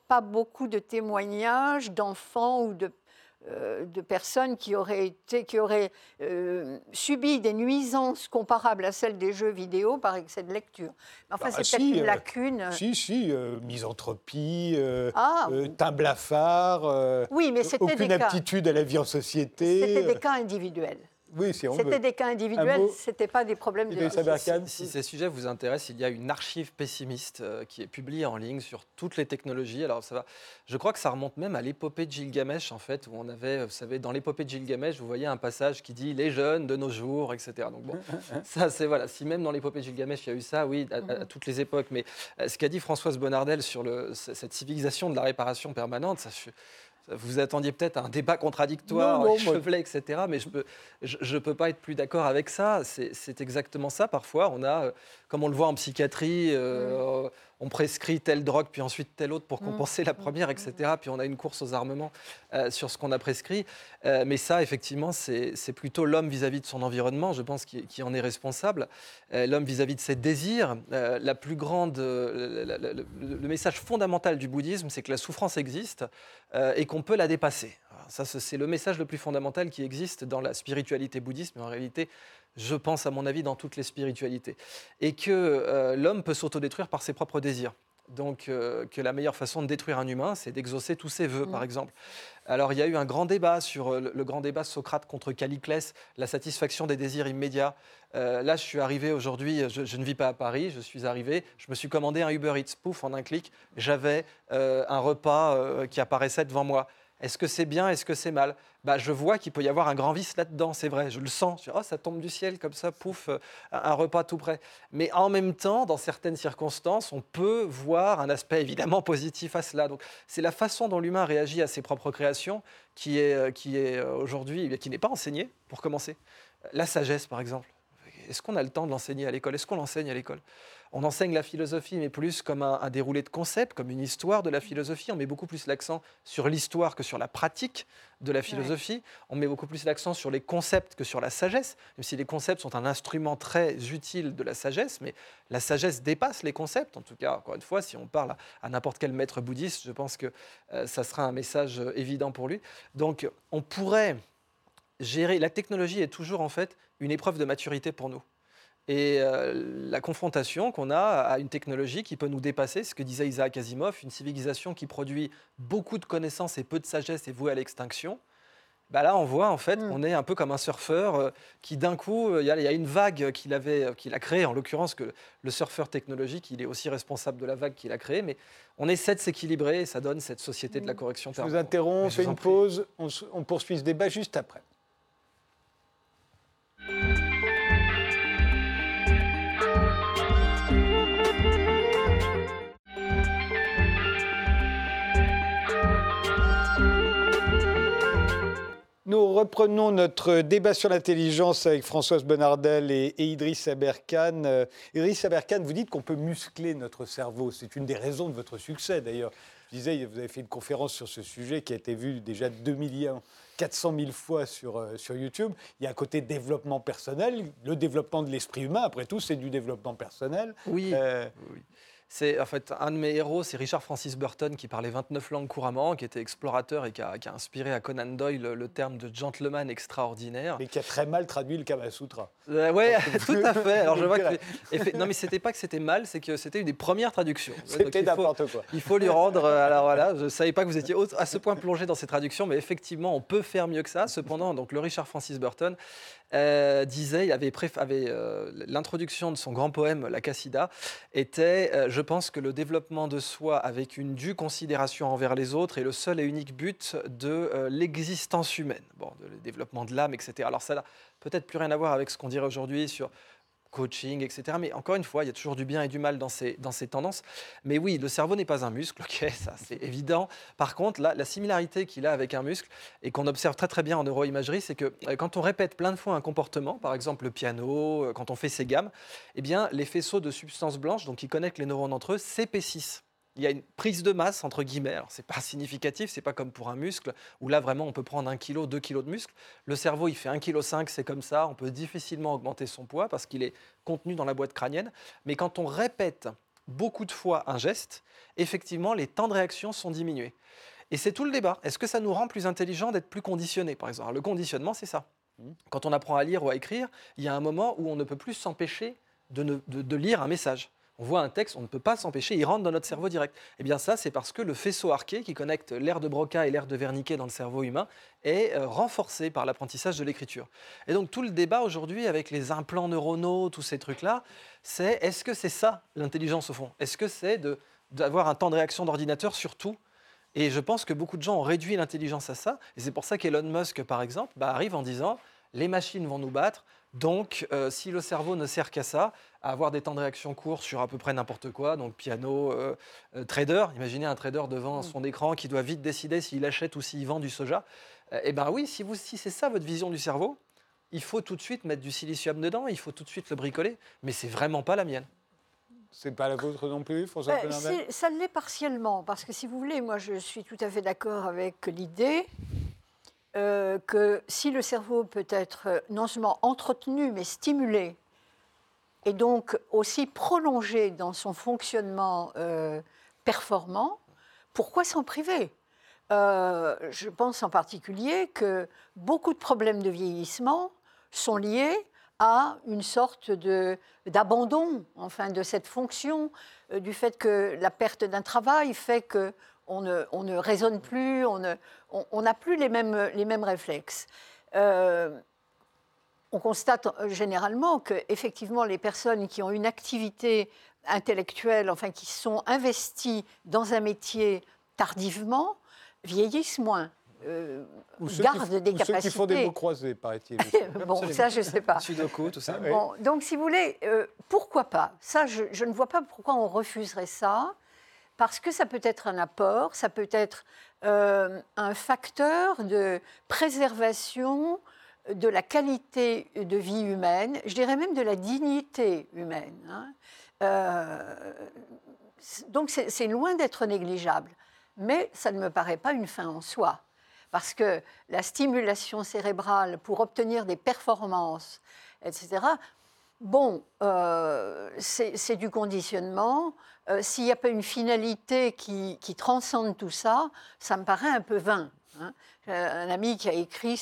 pas beaucoup de témoignages d'enfants ou de euh, de personnes qui auraient, été, qui auraient euh, subi des nuisances comparables à celles des jeux vidéo par excès de lecture. Mais enfin, Bah, c'est si, peut-être une euh, lacune. Si, si, euh, misanthropie, euh, Ah, euh, teint blafard, euh, oui, mais aucune des cas. aptitude à la vie en société. C'était des euh, cas individuels. Oui, si on C'était des cas individuels, mot c'était pas des problèmes de Aberkane. Si ces sujets vous intéressent, il y a une archive pessimiste euh, qui est publiée en ligne sur toutes les technologies. Alors ça va, je crois que ça remonte même à l'épopée de Gilgamesh en fait, où on avait, vous savez, dans l'épopée de Gilgamesh, vous voyez un passage qui dit les jeunes de nos jours, etc. Donc bon, ça c'est voilà. Si même dans l'épopée de Gilgamesh il y a eu ça, oui, à, à- à toutes les époques. Mais euh, ce qu'a dit Françoise Bonnardel sur le, cette civilisation de la réparation permanente, ça. je- vous attendiez peut-être à un débat contradictoire, Non, non, moi- échevelé, etc. Mais je peux, je ne peux pas être plus d'accord avec ça. C'est exactement ça. Parfois, on a, euh, comme on le voit en psychiatrie, euh, on prescrit telle drogue, puis ensuite telle autre pour Mmh. compenser la première, etc. Puis on a une course aux armements euh, sur ce qu'on a prescrit. Euh, mais ça, effectivement, c'est plutôt l'homme vis-à-vis de son environnement, je pense, qui, qui en est responsable. Euh, l'homme vis-à-vis de ses désirs. La plus grande, la- la- la- le, le message fondamental du bouddhisme, c'est que la souffrance existe et qu'on peut la dépasser. Alors, Ça, c'est c'est le message le plus fondamental qui existe dans la spiritualité bouddhiste, mais en réalité, je pense, à mon avis, dans toutes les spiritualités. Et que euh, l'homme peut s'autodétruire par ses propres désirs. Donc, euh, que la meilleure façon de détruire un humain, c'est d'exaucer tous ses vœux, par Mm. exemple. Alors, il y a eu un grand débat sur euh, le, le grand débat Socrate contre Caliclès, la satisfaction des désirs immédiats. Euh, là, je suis arrivé aujourd'hui, je, je ne vis pas à Paris, je suis arrivé, je me suis commandé un Uber Eats, pouf, en un clic, j'avais un repas qui apparaissait devant moi. Est-ce que c'est bien Est-ce que c'est mal? Bah, Je vois qu'il peut y avoir un grand vice là-dedans, c'est vrai, je le sens. Je dis, oh, ça tombe du ciel comme ça, pouf, euh, un repas tout près. Mais en même temps, dans certaines circonstances, on peut voir un aspect évidemment positif à cela. Donc, c'est la façon dont l'humain réagit à ses propres créations qui est, euh, qui est euh, aujourd'hui, eh qui n'est pas enseignée, pour commencer. La sagesse, par exemple. Est-ce qu'on a le temps de l'enseigner à l'école? Est-ce qu'on l'enseigne à l'école? On enseigne la philosophie, mais plus comme un, un déroulé de concepts, comme une histoire de la philosophie. On met beaucoup plus l'accent sur l'histoire que sur la pratique de la philosophie. On met beaucoup plus l'accent sur les concepts que sur la sagesse, même si les concepts sont un instrument très utile de la sagesse, mais la sagesse dépasse les concepts. En tout cas, encore une fois, si on parle à, à n'importe quel maître bouddhiste, je pense que euh, ça sera un message euh, évident pour lui. Donc, on pourrait gérer. La technologie est toujours en fait une épreuve de maturité pour nous. Et euh, la confrontation qu'on a à une technologie qui peut nous dépasser, ce que disait Isaac Asimov, une civilisation qui produit beaucoup de connaissances et peu de sagesse est vouée à l'extinction. Bah là, on voit en fait qu'on est un peu comme un surfeur euh, qui d'un coup, euh, il y, a- il y a une vague qu'il avait, qu'il a créée, en l'occurrence que le surfeur technologique, il est aussi responsable de la vague qu'il a créée, mais on essaie de s'équilibrer et ça donne cette société de la correction Je vous interromps, on fait une pause, on, se- on poursuit ce débat juste après. Reprenons notre débat sur l'intelligence avec Françoise Bonnardel et, et Idriss Aberkan. Euh, Idriss Aberkan, vous dites qu'on peut muscler notre cerveau. C'est une des raisons de votre succès d'ailleurs. Je disais, vous avez fait une conférence sur ce sujet qui a été vue déjà 2 millions 400 000 fois sur, euh, sur YouTube. Il y a un côté développement personnel, le développement de l'esprit humain, après tout, c'est du développement personnel. Oui. Euh, Oui. C'est en fait un de mes héros, c'est Richard Francis Burton qui parlait 29 langues couramment, qui était explorateur et qui a, inspiré à Conan Doyle le, le terme de gentleman extraordinaire. mais qui a très mal traduit le Kama Sutra. Euh, ouais, tout à fait. Alors je vois que non mais c'était pas que c'était mal, c'est que c'était une des premières traductions. C'était n'importe quoi. il faut lui rendre. euh, alors voilà, je ne savais pas que vous étiez à ce point plongé dans ces traductions, mais effectivement, on peut faire mieux que ça. Cependant, donc le Richard Francis Burton euh, disait, il avait, euh, l'introduction de son grand poème La Cassida était, euh, je pense que le développement de soi avec une due considération envers les autres est le seul et unique but de l'existence humaine. Bon, de- le développement de l'âme, etc. Alors ça peut-être plus rien à voir avec ce qu'on dirait aujourd'hui sur coaching, etc. Mais encore une fois, il y a toujours du bien et du mal dans ces, dans ces tendances. Mais oui, le cerveau n'est pas un muscle, ok, ça c'est évident. Par contre, là, la similarité qu'il a avec un muscle et qu'on observe très très bien en neuroimagerie, c'est que euh, quand on répète plein de fois un comportement, par exemple le piano, euh, quand on fait ses gammes, eh bien les faisceaux de substances blanches, donc qui connectent les neurones entre eux, s'épaississent. Il y a une prise de masse entre guillemets. Alors c'est pas significatif, c'est pas comme pour un muscle où là vraiment on peut prendre un kilo, deux kilos de muscle. Le cerveau il fait 1,5 kg, c'est comme ça. On peut difficilement augmenter son poids parce qu'il est contenu dans la boîte crânienne. Mais quand on répète beaucoup de fois un geste, effectivement, les temps de réaction sont diminués. Et c'est tout le débat. Est-ce que ça nous rend plus intelligents d'être plus conditionnés, par exemple? Alors, Le conditionnement, c'est ça. Quand on apprend à lire ou à écrire, il y a un moment où on ne peut plus s'empêcher de, ne- de- de lire un message. On voit un texte, on ne peut pas s'empêcher, il rentre dans notre cerveau direct. Eh bien ça, c'est parce que le faisceau arqué qui connecte l'air de Broca et l'air de Wernicke dans le cerveau humain est euh, renforcé par l'apprentissage de l'écriture. Et donc tout le débat aujourd'hui avec les implants neuronaux, tous ces trucs-là, c'est est-ce que c'est ça l'intelligence au fond? Est-ce que c'est d'avoir un temps de réaction d'ordinateur sur tout? Et je pense que beaucoup de gens ont réduit l'intelligence à ça. Et c'est pour ça qu'Elon Musk, par exemple, bah, arrive en disant les machines vont nous battre. Donc, euh, si le cerveau ne sert qu'à ça, à avoir des temps de réaction courts sur à peu près n'importe quoi, donc piano, euh, euh, trader, imaginez un trader devant son écran qui doit vite décider s'il achète ou s'il vend du soja. Euh, Eh bien oui, si, vous- si c'est ça votre vision du cerveau, il faut tout de suite mettre du silicium dedans, il faut tout de suite le bricoler, mais c'est vraiment pas la mienne. C'est pas la vôtre non plus, François Ben, Ça l'est partiellement, parce que si vous voulez, moi je suis tout à fait d'accord avec l'idée euh, que si le cerveau peut être euh, non seulement entretenu, mais stimulé, et donc aussi prolongé dans son fonctionnement euh, performant, pourquoi s'en priver? Je pense en particulier que beaucoup de problèmes de vieillissement sont liés à une sorte d'abandon enfin, de cette fonction, du fait que la perte d'un travail fait que on ne, on ne raisonne plus, on ne- on on n'a plus les mêmes, les mêmes réflexes. Euh, on constate généralement que effectivement les personnes qui ont une activité intellectuelle, enfin qui sont investies dans un métier tardivement, vieillissent moins, euh, Ou ceux, gardent qui, des ou ceux capacités. qui font des mots croisés, paraît-il. bon, ça je ne sais pas. Sudoku, tout ça. Oui. Donc, si vous voulez, euh, pourquoi pas? Ça, je, je ne vois pas pourquoi on refuserait ça, parce que ça peut être un apport, ça peut être euh, un facteur de préservation de la qualité de vie humaine, je dirais même de la dignité humaine. hein. Euh, donc, c'est loin d'être négligeable, mais ça ne me paraît pas une fin en soi. Parce que la stimulation cérébrale pour obtenir des performances, etc., bon, euh, c'est du conditionnement. Euh, S'il n'y a pas une finalité qui, transcende tout ça, ça me paraît un peu vain. hein. Euh, un ami qui a écrit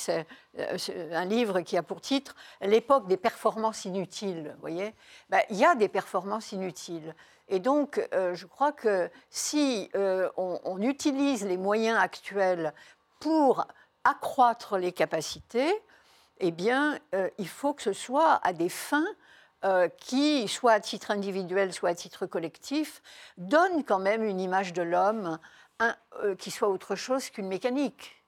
un livre qui a pour titre L'époque des performances inutiles. Voyez Ben, Il y a des performances inutiles. Et donc, je crois que si on, utilise les moyens actuels pour accroître les capacités, eh bien, il faut que ce soit à des fins euh, qui, soit à titre individuel, soit à titre collectif, donnent quand même une image de l'homme euh, qui soit autre chose qu'une mécanique.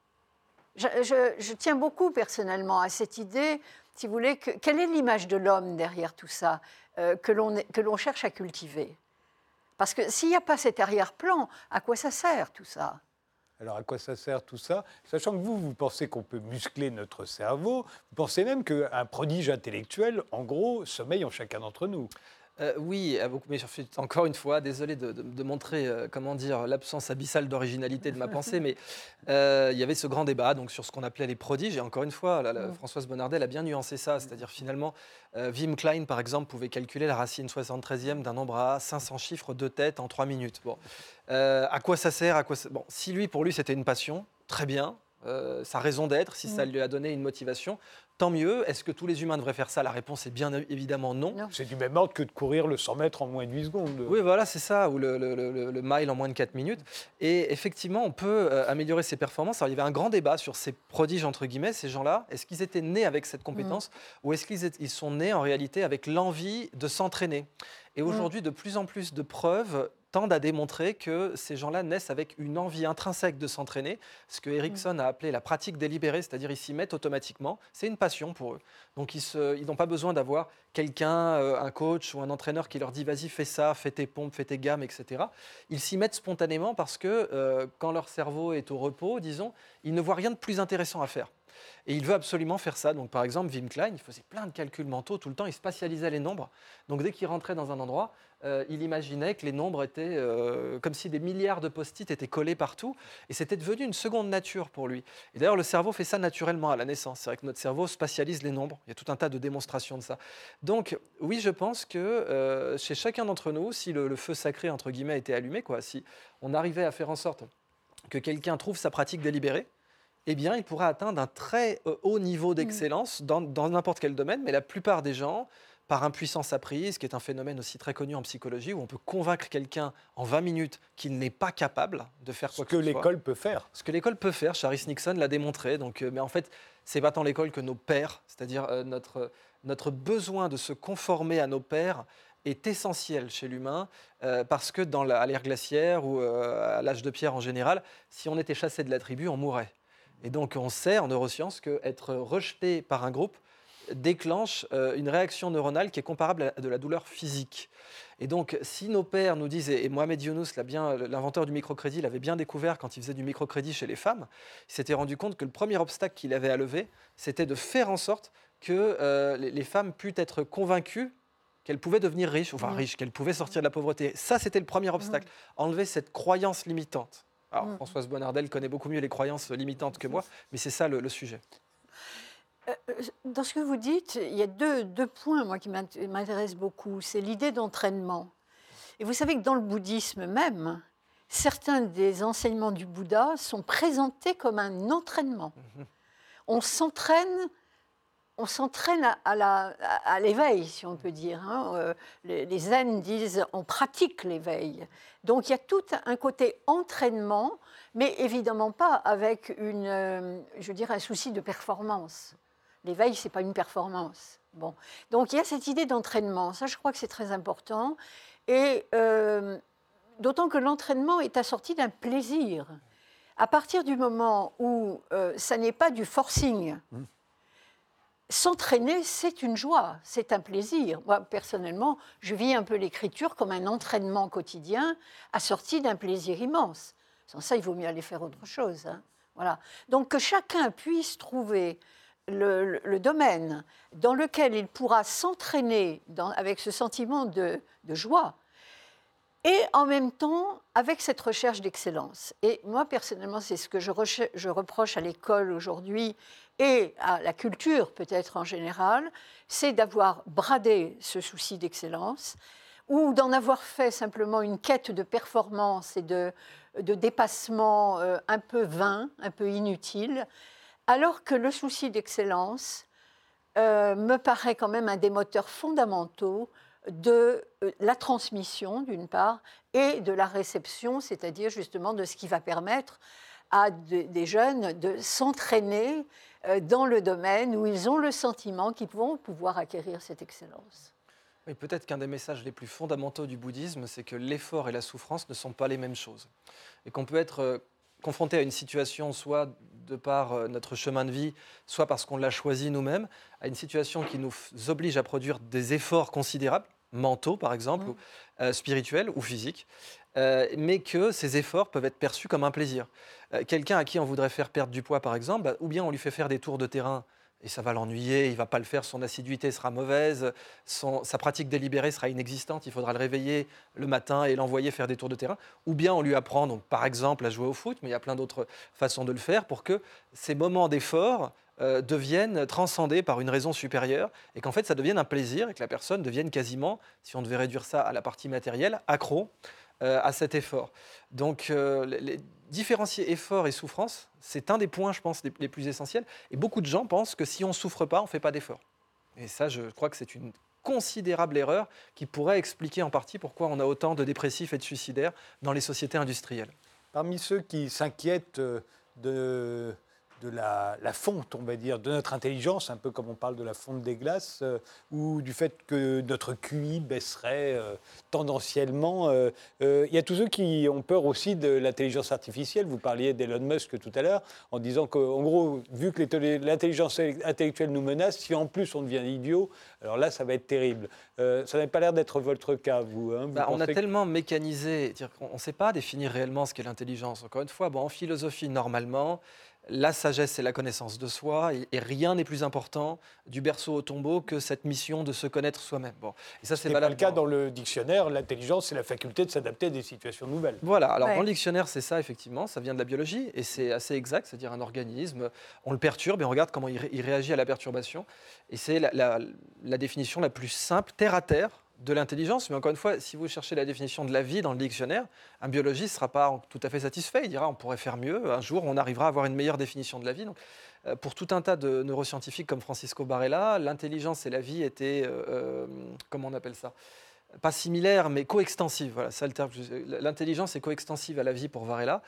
Je, tiens beaucoup personnellement à cette idée, si vous voulez, que, quelle est l'image de l'homme derrière tout ça euh, que l'on cherche à cultiver? Parce que s'il n'y a pas cet arrière-plan, à quoi ça sert tout ça? Alors à quoi ça sert tout ça? Sachant que vous, vous pensez qu'on peut muscler notre cerveau, vous pensez même qu'un prodige intellectuel, en gros, sommeille en chacun d'entre nous. Euh, oui, à beaucoup, mais je suis encore une fois désolé de, de- de montrer euh, comment dire l'absence abyssale d'originalité de ma pensée, mais euh, il y avait ce grand débat donc sur ce qu'on appelait les prodiges. Et encore une fois, la- la- Françoise Bonnardel a bien nuancé ça, c'est-à-dire finalement, euh, Wim Klein par exemple pouvait calculer la racine 73e d'un nombre à 500 chiffres de tête en 3 minutes. Bon, à quoi ça sert à quoi ça- Bon, si lui pour lui c'était une passion, très bien. euh, sa raison d'être, si ça lui a donné une motivation, tant mieux. Est-ce que tous les humains devraient faire ça? La réponse est bien évidemment non. Non. C'est du même ordre que de courir le 100 mètres en moins de 8 secondes. Oui, voilà, c'est ça, ou le, le- le- le mile en moins de 4 minutes. Et effectivement, on peut euh, améliorer ses performances. Alors, il y avait un grand débat sur ces prodiges, entre guillemets, ces gens-là. Est-ce qu'ils étaient nés avec cette compétence ou est-ce qu'ils ils sont nés en réalité avec l'envie de s'entraîner? Et aujourd'hui, de plus en plus de preuves tendent à démontrer que ces gens-là naissent avec une envie intrinsèque de s'entraîner, ce que Erickson a appelé la pratique délibérée, c'est-à-dire ils s'y mettent automatiquement. C'est une pour eux. Donc ils n'ont pas besoin d'avoir quelqu'un, euh, un coach ou un entraîneur qui leur dit vas-y fais ça, fais tes pompes, fais tes gammes, etc. Ils s'y mettent spontanément parce que euh, quand leur cerveau est au repos, disons, ils ne voient rien de plus intéressant à faire. Et il veut absolument faire ça. Donc, par exemple, Wim Klein, il faisait plein de calculs mentaux tout le temps, il spatialisait les nombres. Donc, dès qu'il rentrait dans un endroit, euh, il imaginait que les nombres étaient euh, comme si des milliards de post-it étaient collés partout. Et c'était devenu une seconde nature pour lui. Et d'ailleurs, le cerveau fait ça naturellement à la naissance. C'est vrai que notre cerveau spatialise les nombres. Il y a tout un tas de démonstrations de ça. Donc, oui, je pense que euh, chez chacun d'entre nous, si le, le feu sacré, entre guillemets, était allumé, quoi, si on arrivait à faire en sorte que quelqu'un trouve sa pratique délibérée, eh bien, il pourrait atteindre un très euh, haut niveau d'excellence dans dans n'importe quel domaine. Mais la plupart des gens, par impuissance apprise, qui est un phénomène aussi très connu en psychologie, où on peut convaincre quelqu'un en 20 minutes qu'il n'est pas capable de faire Ce quoi que ce soit. l'école peut faire. Ce que l'école peut faire, Charis Nixon l'a démontré. Donc, euh, mais en fait, c'est pas tant l'école que nos pères, c'est-à-dire euh, notre, notre besoin de se conformer à nos pères est essentiel chez l'humain euh, parce que dans la- à l'ère glaciaire ou euh, à l'âge de pierre en général, si on était chassé de la tribu, on mourrait. Et donc on sait en neurosciences qu'être rejeté par un groupe déclenche euh, une réaction neuronale qui est comparable à de la douleur physique. Et donc, si nos pères nous disent, et Mohamed Younous, l'inventeur du microcrédit, l'avait bien découvert quand il faisait du microcrédit chez les femmes, il s'était rendu compte que le premier obstacle qu'il avait à lever, c'était de faire en sorte que euh, les, femmes puissent être convaincues qu'elle pouvait devenir riche, enfin Mm. riche, qu'elle pouvait sortir de la pauvreté. Ça, c'était le premier obstacle. Enlever cette croyance limitante. Alors, Mm. Françoise Bonardel connaît beaucoup mieux les croyances limitantes que moi, mais c'est ça le, le sujet. Euh, Dans ce que vous dites, il y a deux, deux points moi, qui m'int- m'intéressent beaucoup. C'est l'idée d'entraînement. Et vous savez que dans le bouddhisme même, certains des enseignements du Bouddha sont présentés comme un entraînement. On s'entraîne. On s'entraîne à, l'éveil, si on peut dire. hein. Euh, Les, les zen disent on pratique l'éveil. Donc il y a tout un côté entraînement, mais évidemment pas avec une, euh, je dire, un souci de performance. L'éveil, c'est pas une performance. Bon, donc il y a cette idée d'entraînement. Ça, je crois que c'est très important. Et euh, d'autant que l'entraînement est assorti d'un plaisir. À partir du moment où ça n'est pas du forcing, s'entraîner, c'est une joie, c'est un plaisir. Moi, personnellement, je vis un peu l'écriture comme un entraînement quotidien assorti d'un plaisir immense. Sans ça, il vaut mieux aller faire autre chose. hein. Voilà. Donc que chacun puisse trouver le, domaine dans lequel il pourra s'entraîner avec ce sentiment de, joie et en même temps avec cette recherche d'excellence. Et moi, personnellement, c'est ce que je reproche à l'école aujourd'hui et à la culture peut-être en général, c'est d'avoir bradé ce souci d'excellence ou d'en avoir fait simplement une quête de performance et de, dépassement euh, un peu vain, un peu inutile, alors que le souci d'excellence euh, me paraît quand même un des moteurs fondamentaux de euh, la transmission, d'une part, et de la réception, c'est-à-dire justement de ce qui va permettre à de- des jeunes de s'entraîner dans le domaine où ils ont le sentiment qu'ils vont pouvoir acquérir cette excellence. Peut-être qu'un des messages les plus fondamentaux du bouddhisme, c'est que l'effort et la souffrance ne sont pas les mêmes choses. Et qu'on peut être euh, confronté à une situation, soit de par euh, notre chemin de vie, soit parce qu'on l'a choisi nous-mêmes, à une situation qui nous oblige à produire des efforts considérables, mentaux par exemple, euh, spirituels ou physiques, euh, mais que ces efforts peuvent être perçus comme un plaisir. Euh, Quelqu'un à qui on voudrait faire perdre du poids, par exemple, bah, ou bien on lui fait faire des tours de terrain et ça va l'ennuyer, il va pas le faire, son assiduité sera mauvaise, son- sa pratique délibérée sera inexistante, il faudra le réveiller le matin et l'envoyer faire des tours de terrain, ou bien on lui apprend, donc, par exemple, à jouer au foot, mais il y a plein d'autres façons de le faire pour que ces moments d'effort euh, deviennent transcendés par une raison supérieure et qu'en fait ça devienne un plaisir et que la personne devienne quasiment, si on devait réduire ça à la partie matérielle, accro euh, à cet effort. Donc euh, différencier effort et souffrance, c'est un des points, je pense, les, les plus essentiels. Et beaucoup de gens pensent que si on ne souffre pas, on ne fait pas d'effort. Et ça, je crois que c'est une considérable erreur qui pourrait expliquer en partie pourquoi on a autant de dépressifs et de suicidaires dans les sociétés industrielles. Parmi ceux qui s'inquiètent de, de la, la fonte, on va dire, de notre intelligence, un peu comme on parle de la fonte des glaces, euh, ou du fait que notre QI baisserait euh, tendanciellement, euh, euh, il y a tous ceux qui ont peur aussi de l'intelligence artificielle. Vous parliez d'Elon Musk tout à l'heure, en disant qu'en gros, vu que l'intelligence intellectuelle nous menace, si en plus on devient idiot, alors là, ça va être terrible. Ça n'a pas l'air d'être votre cas, vous. hein. Vous Bah, on a que- tellement mécanisé, qu'on ne sait pas définir réellement ce qu'est l'intelligence. Encore une fois, bon, en philosophie, normalement, la sagesse et la connaissance de soi, et, et rien n'est plus important du berceau au tombeau que cette mission de se connaître soi-même. Bon, et ça, c'est pas le cas dans- dans le dictionnaire. L'intelligence, c'est la faculté de s'adapter à des situations nouvelles. Voilà, alors Ouais. dans le dictionnaire, c'est ça, effectivement, ça vient de la biologie, et c'est assez exact, c'est-à-dire un organisme, on le perturbe et on regarde comment il, ré- il réagit à la perturbation. Et c'est la, la- la définition la plus simple, terre à terre, de l'intelligence. Mais encore une fois, si vous cherchez la définition de la vie dans le dictionnaire, un biologiste ne sera pas tout à fait satisfait. Il dira on pourrait faire mieux, un jour on arrivera à avoir une meilleure définition de la vie. Donc, euh, pour tout un tas de neuroscientifiques comme Francisco Varela, l'intelligence et la vie étaient, euh, euh, comment on appelle ça? Pas similaire, mais coextensive. Voilà, le terme. L'intelligence est coextensive à la vie pour Varela.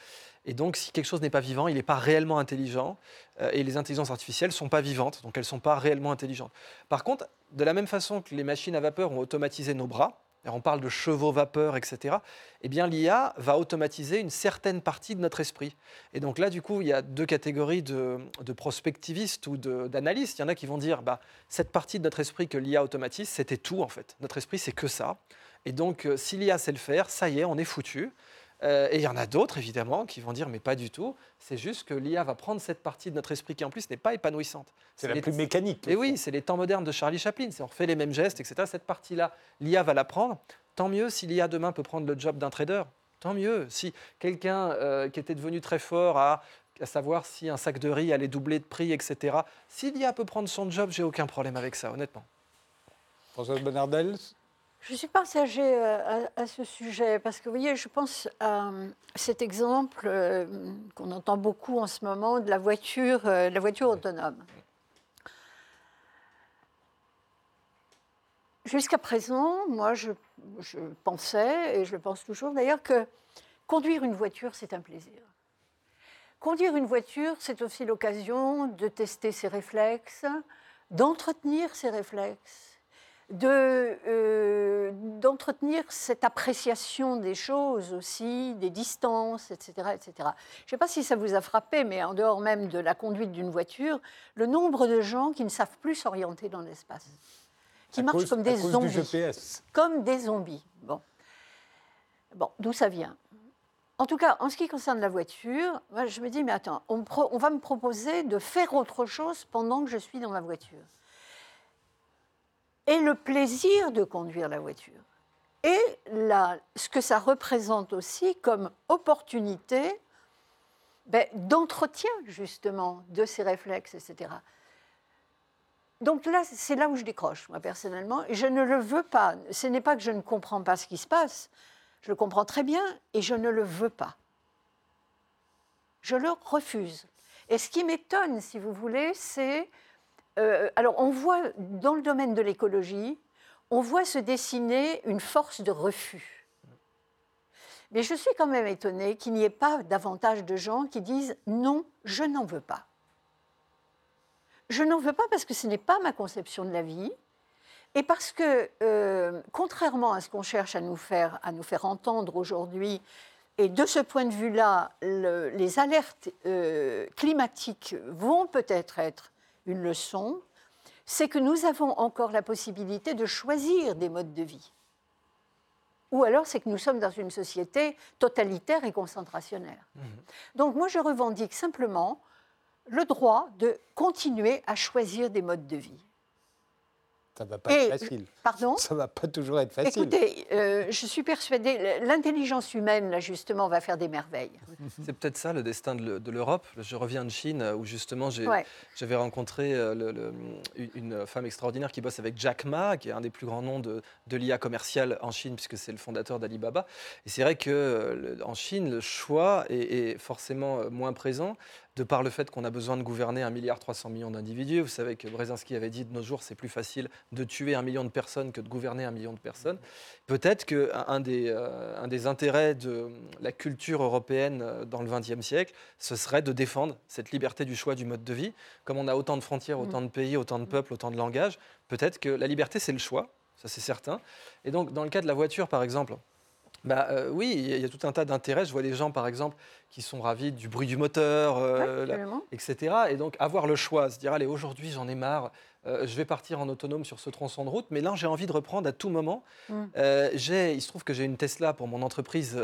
Et donc, si quelque chose n'est pas vivant, il n'est pas réellement intelligent. Euh, et les intelligences artificielles ne sont pas vivantes, donc elles ne sont pas réellement intelligentes. Par contre, de la même façon que les machines à vapeur ont automatisé nos bras, on parle de chevaux vapeur, etc., eh bien l'IA va automatiser une certaine partie de notre esprit. Et donc là, du coup, il y a deux catégories de, prospectivistes ou d'analystes. Il y en a qui vont dire, bah, cette partie de notre esprit que l'IA automatise, c'était tout en fait. Notre esprit, c'est que ça. Et donc, euh, si l'IA sait le faire, ça y est, on est foutu. Euh, et il y en a d'autres, évidemment, qui vont dire, mais pas du tout. C'est juste que l'IA va prendre cette partie de notre esprit qui, en plus, n'est pas épanouissante. C'est la les- plus mécanique. Et oui, c'est les temps modernes de Charlie Chaplin. C'est on refait les mêmes gestes, etc. Cette partie-là, l'IA va la prendre. Tant mieux si l'IA demain peut prendre le job d'un trader. Tant mieux. Si quelqu'un euh, qui était devenu très fort à, à savoir si un sac de riz allait doubler de prix, etc. Si l'IA peut prendre son job, j'ai aucun problème avec ça, honnêtement. Françoise Bonnardel Je suis partagée euh, à, à ce sujet parce que, vous voyez, je pense à euh, cet exemple euh, qu'on entend beaucoup en ce moment de la voiture, la voiture autonome. Jusqu'à présent, moi, je, je pensais, et je le pense toujours d'ailleurs, que conduire une voiture, c'est un plaisir. Conduire une voiture, c'est aussi l'occasion de tester ses réflexes, d'entretenir ses réflexes, de, euh, d'entretenir cette appréciation des choses aussi, des distances, etc. etc. Je ne sais pas si ça vous a frappé, mais en dehors même de la conduite d'une voiture, le nombre de gens qui ne savent plus s'orienter dans l'espace, qui À marchent cause- comme des zombies GPS. comme des zombies. Bon, bon d'où ça vient? En tout cas, en ce qui concerne la voiture, moi, je me dis, mais attends, on va me proposer de faire autre chose pendant que je suis dans ma voiture. Et le plaisir de conduire la voiture. Et ce que ça représente aussi comme opportunité ben, d'entretien, justement, de ces réflexes, etc. Donc là, c'est là où je décroche, moi, personnellement. Et je ne le veux pas. Ce n'est pas que je ne comprends pas ce qui se passe. Je le comprends très bien et je ne le veux pas. Je le refuse. Et ce qui m'étonne, si vous voulez, c'est... euh, alors, on voit, dans le domaine de l'écologie, on voit se dessiner une force de refus. Mais je suis quand même étonnée qu'il n'y ait pas davantage de gens qui disent non, je n'en veux pas. Je n'en veux pas parce que ce n'est pas ma conception de la vie et parce que, euh, contrairement à ce qu'on cherche à nous faire, entendre aujourd'hui, et de ce point de vue-là, le- les alertes euh, climatiques vont peut-être être une leçon, c'est que nous avons encore la possibilité de choisir des modes de vie. Ou alors c'est que nous sommes dans une société totalitaire et concentrationnaire. Donc moi je revendique simplement le droit de continuer à choisir des modes de vie. Ça va pas Et- être facile. Pardon? Ça va pas toujours être facile. Écoutez, euh, je suis persuadée, l'intelligence humaine, là, justement, va faire des merveilles. C'est peut-être ça le destin de le- de l'Europe. Je reviens de Chine où justement Ouais. j'avais rencontré euh, le- le- une- femme extraordinaire qui bosse avec Jack Ma, qui est un des plus grands noms de, de l'IA commerciale en Chine, puisque c'est le fondateur d'Alibaba. Et c'est vrai qu'en Chine, le choix est, est forcément euh, moins présent de par le fait qu'on a besoin de gouverner 1,3 milliard d'individus. Vous savez que Brzezinski avait dit de nos jours, c'est plus facile de tuer un million de personnes que de gouverner un million de personnes. Peut-être qu'un un des, euh, des intérêts de la culture européenne euh, dans le XXe siècle, ce serait de défendre cette liberté du choix du mode de vie. Comme on a autant de frontières, autant de pays, autant de peuples, autant de langages, peut-être que la liberté, c'est le choix, ça c'est certain. Et donc, dans le cas de la voiture, par exemple, bah, euh, oui, il y a- tout un tas d'intérêts. Je vois des gens, par exemple, qui sont ravis du bruit du moteur, euh, Ouais, la- absolument. etc. Et donc avoir le choix, se dire allez aujourd'hui j'en ai marre, euh, je vais partir en autonome sur ce tronçon de route, mais là j'ai envie de reprendre à tout moment. Mm. Il se trouve que j'ai une Tesla pour mon entreprise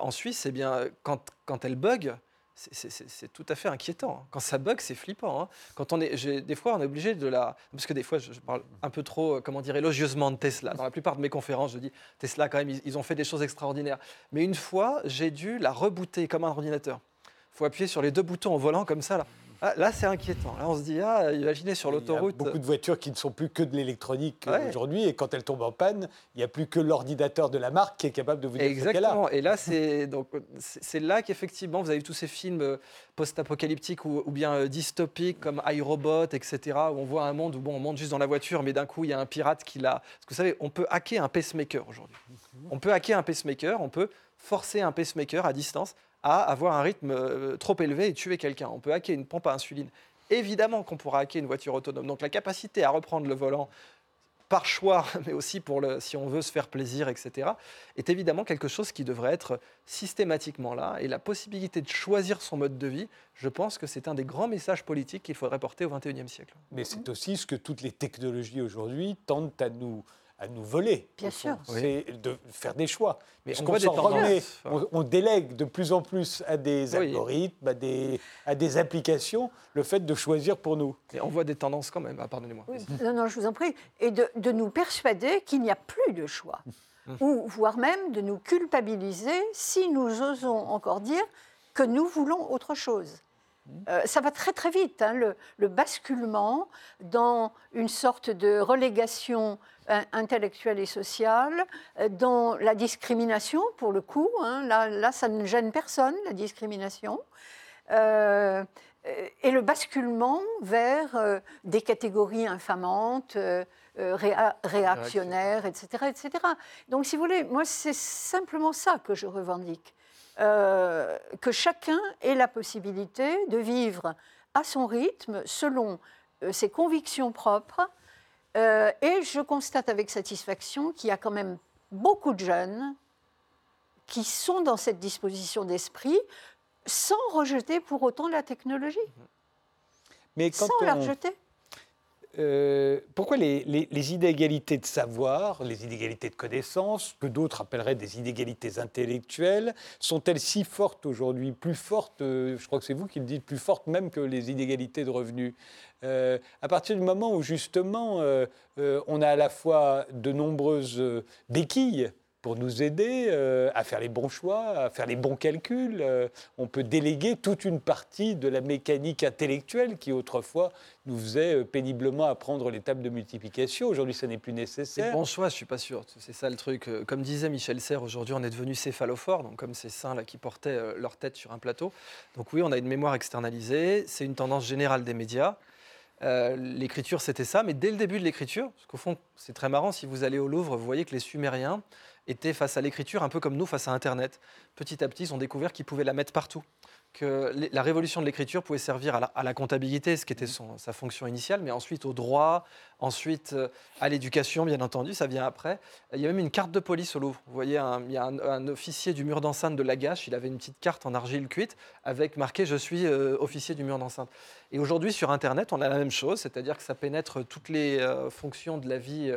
en Suisse. Et bien quand, quand elle bug, c'est- tout à fait inquiétant. Quand ça bug, c'est flippant. hein. Quand on est, des fois, on est obligé de la, parce que des fois, je, parle un peu trop, euh, comment dire, élogieusement de Tesla. Dans la plupart de mes conférences, je dis Tesla quand même, ils, ont fait des choses extraordinaires. Mais une fois, j'ai dû la rebooter comme un ordinateur. Il faut appuyer sur les deux boutons au volant comme ça. Là, Ah, là c'est inquiétant. Là, on se dit, ah, imaginez sur Il y a l'autoroute. beaucoup de voitures qui ne sont plus que de l'électronique euh, Ouais. aujourd'hui, et quand elles tombent en panne, il n'y a plus que l'ordinateur de la marque qui est capable de vous dire ce qu'elle a. Exactement. Et là, c'est donc c'est là qu'effectivement, vous avez tous ces films euh, post-apocalyptiques ou, ou bien euh, dystopiques comme iRobot, etc., où on voit un monde où bon, on monte juste dans la voiture, mais d'un coup, il y a un pirate qui l'a. Parce que vous savez, on peut hacker un pacemaker aujourd'hui. On peut hacker un pacemaker, on peut forcer un pacemaker à distance à avoir un rythme euh, trop élevé et tuer quelqu'un. On peut hacker une pompe à insuline. Évidemment qu'on pourra hacker une voiture autonome. Donc la capacité à reprendre le volant par choix, mais aussi pour si on veut se faire plaisir, etc., est évidemment quelque chose qui devrait être systématiquement là. Et la possibilité de choisir son mode de vie, je pense que c'est un des grands messages politiques qu'il faudrait porter au XXIe siècle. Mais c'est aussi ce que toutes les technologies aujourd'hui tentent à nous, à nous voler. Bien sûr. C'est de faire des choix. Mais on voit des s'en remet, tendances. on, on délègue de plus en plus à des Oui. algorithmes, à des, à des applications, le fait de choisir pour nous. Mais on voit des tendances quand même, ah, pardonnez-moi. Non, non, je vous en prie. Et de, de nous persuader qu'il n'y a plus de choix. Ou voire même de nous culpabiliser si nous osons encore dire que nous voulons autre chose. Euh, ça va très très vite, hein, le, le basculement dans une sorte de relégation euh, intellectuelle et sociale, euh, dans la discrimination pour le coup. hein. là, ça ne gêne personne, la discrimination. Euh, euh, et le basculement vers euh, des catégories infamantes, euh, euh, réa- réactionnaires, etc., etc. Donc, si vous voulez, moi, c'est simplement ça que je revendique. Euh, que chacun ait la possibilité de vivre à son rythme, selon euh, ses convictions propres. Euh, et je constate avec satisfaction qu'il y a quand même beaucoup de jeunes qui sont dans cette disposition d'esprit sans rejeter pour autant la technologie, Mais quand sans la rejeter. Euh, pourquoi les, les- inégalités de savoir, les inégalités de connaissances, que d'autres appelleraient des inégalités intellectuelles, sont-elles si fortes aujourd'hui, plus fortes, euh, je crois que c'est vous qui le dites, plus fortes même que les inégalités de revenus Euh, À partir du moment où justement on a à la fois de nombreuses béquilles pour nous aider euh, à faire les bons choix, à faire les bons calculs. euh, on peut déléguer toute une partie de la mécanique intellectuelle qui autrefois nous faisait euh, péniblement apprendre les tables de multiplication. Aujourd'hui, ça n'est plus nécessaire. le bon choix, je suis pas sûr. C'est ça le truc. Comme disait Michel Serres, aujourd'hui on est devenu céphalophore, donc comme ces saints là qui portaient leur tête sur un plateau. Donc oui, on a une mémoire externalisée. C'est une tendance générale des médias. Euh, l'écriture, c'était ça, mais dès le début de l'écriture, parce qu'au fond, c'est très marrant, si vous allez au Louvre, vous voyez que les Sumériens étaient face à l'écriture un peu comme nous face à Internet. Petit à petit, ils ont découvert qu'ils pouvaient la mettre partout. Que la révolution de l'écriture pouvait servir à la, à la comptabilité, ce qui était son- sa fonction initiale, mais ensuite au droit, ensuite euh, à l'éducation, bien entendu, ça vient après. Il y a même une carte de police au Louvre. Vous voyez, un- il y a un, un officier du mur d'enceinte de Lagache, il avait une petite carte en argile cuite avec marqué Je suis euh, officier du mur d'enceinte. Et aujourd'hui, sur Internet, on a la même chose, c'est-à-dire que ça pénètre toutes les euh, fonctions de la vie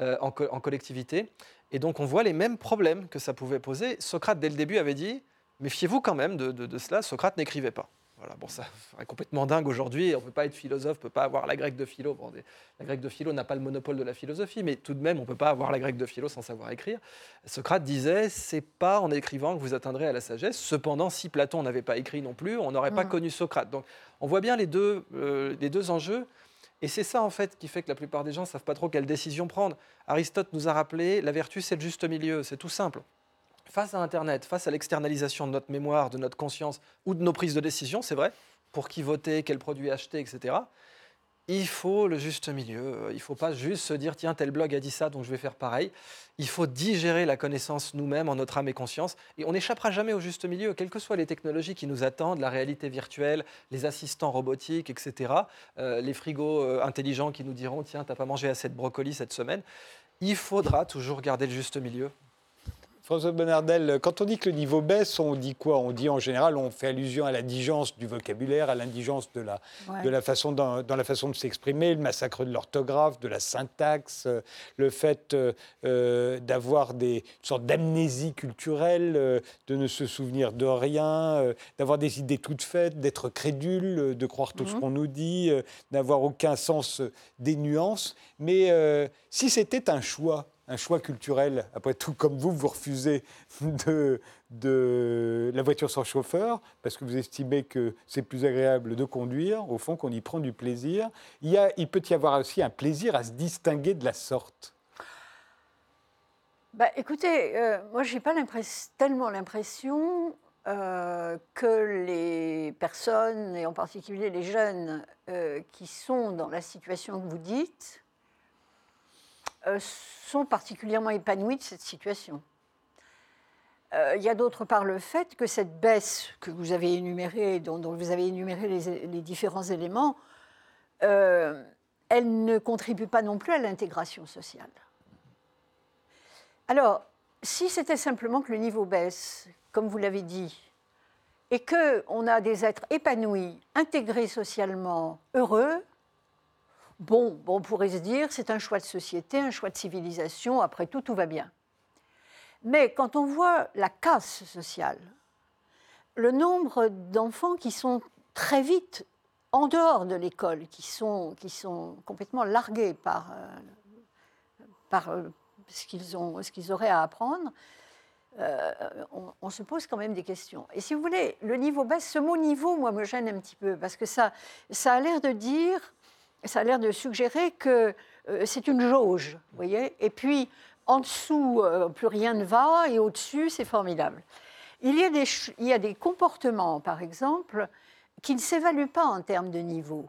euh, en, co- en collectivité. Et donc, on voit les mêmes problèmes que ça pouvait poser. Socrate, dès le début, avait dit Méfiez-vous quand même de, de- de cela. Socrate n'écrivait pas. Voilà, bon, ça est complètement dingue aujourd'hui. On ne peut pas être philosophe, on ne peut pas avoir la grecque de philo. Bon, la grecque de philo n'a pas le monopole de la philosophie, mais tout de même, on ne peut pas avoir la grecque de philo sans savoir écrire. Socrate disait c'est pas en écrivant que vous atteindrez à la sagesse. Cependant, si Platon n'avait pas écrit non plus, on n'aurait pas Mhm. connu Socrate. Donc, on voit bien les deux, euh, les deux enjeux. Et c'est ça, en fait, qui fait que la plupart des gens ne savent pas trop quelle décision prendre. Aristote nous a rappelé la vertu, c'est le juste milieu. C'est tout simple. Face à Internet, face à l'externalisation de notre mémoire, de notre conscience ou de nos prises de décision, c'est vrai, pour qui voter, quel produit acheter, etc. Il faut le juste milieu. Il ne faut pas juste se dire tiens, tel blog a dit ça, donc je vais faire pareil. Il faut digérer la connaissance nous-mêmes en notre âme et conscience. Et on n'échappera jamais au juste milieu, quelles que soient les technologies qui nous attendent, la réalité virtuelle, les assistants robotiques, etc. euh, les frigos euh, intelligents qui nous diront tiens, t'as pas mangé assez de brocoli cette semaine. Il faudra toujours garder le juste milieu. François Bonnardel, quand on dit que le niveau baisse, on dit quoi? On dit en général, on fait allusion à l'indigence du vocabulaire, à l'indigence de la, Ouais. de la façon dans, dans la façon de s'exprimer, le massacre de l'orthographe, de la syntaxe, euh, le fait euh, euh, d'avoir des une sorte d'amnésie culturelle, euh, de ne se souvenir de rien, euh, d'avoir des idées toutes faites, d'être crédule, de croire tout ce Mhm. qu'on nous dit, d'avoir aucun sens des nuances. Mais si c'était un choix, un choix culturel, après tout, comme vous, vous refusez de, la voiture sans chauffeur, parce que vous estimez que c'est plus agréable de conduire, au fond, qu'on y prend du plaisir. Il, y a, il peut y avoir aussi un plaisir à se distinguer de la sorte. Bah, écoutez, euh, moi, je n'ai pas tellement l'impression euh, que les personnes, et en particulier les jeunes euh, qui sont dans la situation que vous dites, sont particulièrement épanouis de cette situation. Euh, Il y a d'autre part le fait que cette baisse que vous avez énumérée, dont, vous avez énuméré les, différents éléments, euh, elle ne contribue pas non plus à l'intégration sociale. Alors, si c'était simplement que le niveau baisse, comme vous l'avez dit, et qu'on a des êtres épanouis, intégrés socialement, heureux, Bon, on pourrait se dire, c'est un choix de société, un choix de civilisation, après tout, tout va bien. Mais quand on voit la casse sociale, le nombre d'enfants qui sont très vite en dehors de l'école, qui sont, qui sont complètement largués par, euh, par euh, ce qu'ils auraient à apprendre, euh, on, on, se pose quand même des questions. Et si vous voulez, le niveau baisse, ce mot niveau, moi, me gêne un petit peu, parce que ça, ça a l'air de dire, ça a l'air de suggérer que c'est une jauge, vous voyez, et puis en dessous, plus rien ne va, et au-dessus, c'est formidable. Il y, a des, il y a des comportements, par exemple, qui ne s'évaluent pas en termes de niveau.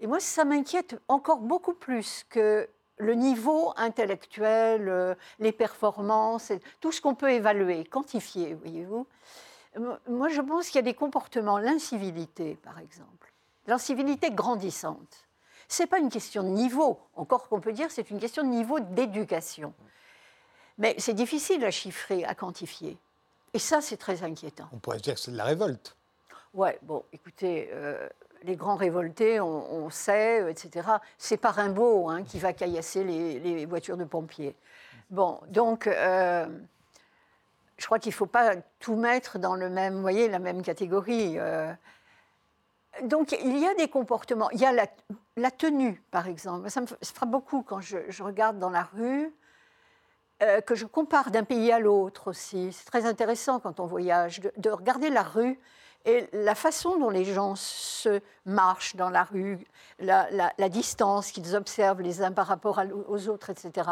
Et moi, ça m'inquiète encore beaucoup plus que le niveau intellectuel, euh, les performances, tout ce qu'on peut évaluer, quantifier, voyez-vous. Moi, je pense qu'il y a des comportements, l'incivilité, par exemple, l'incivilité grandissante. Ce n'est pas une question de niveau, encore qu'on peut dire c'est une question de niveau d'éducation. Mais c'est difficile à chiffrer, à quantifier. Et ça, c'est très inquiétant. On pourrait dire que c'est de la révolte. Oui, bon, écoutez, euh, les grands révoltés, on, sait, euh, etc. C'est pas Rimbaud hein, qui va caillasser les, voitures de pompiers. Bon, donc, euh, je crois qu'il ne faut pas tout mettre dans le même, voyez, la même catégorie. Donc, il y a des comportements. Il y a la, tenue, par exemple. Ça me frappe beaucoup quand je, regarde dans la rue. que je compare d'un pays à l'autre aussi. C'est très intéressant quand on voyage, de regarder la rue et la façon dont les gens se marchent dans la rue, la, distance qu'ils observent les uns par rapport aux autres, etc.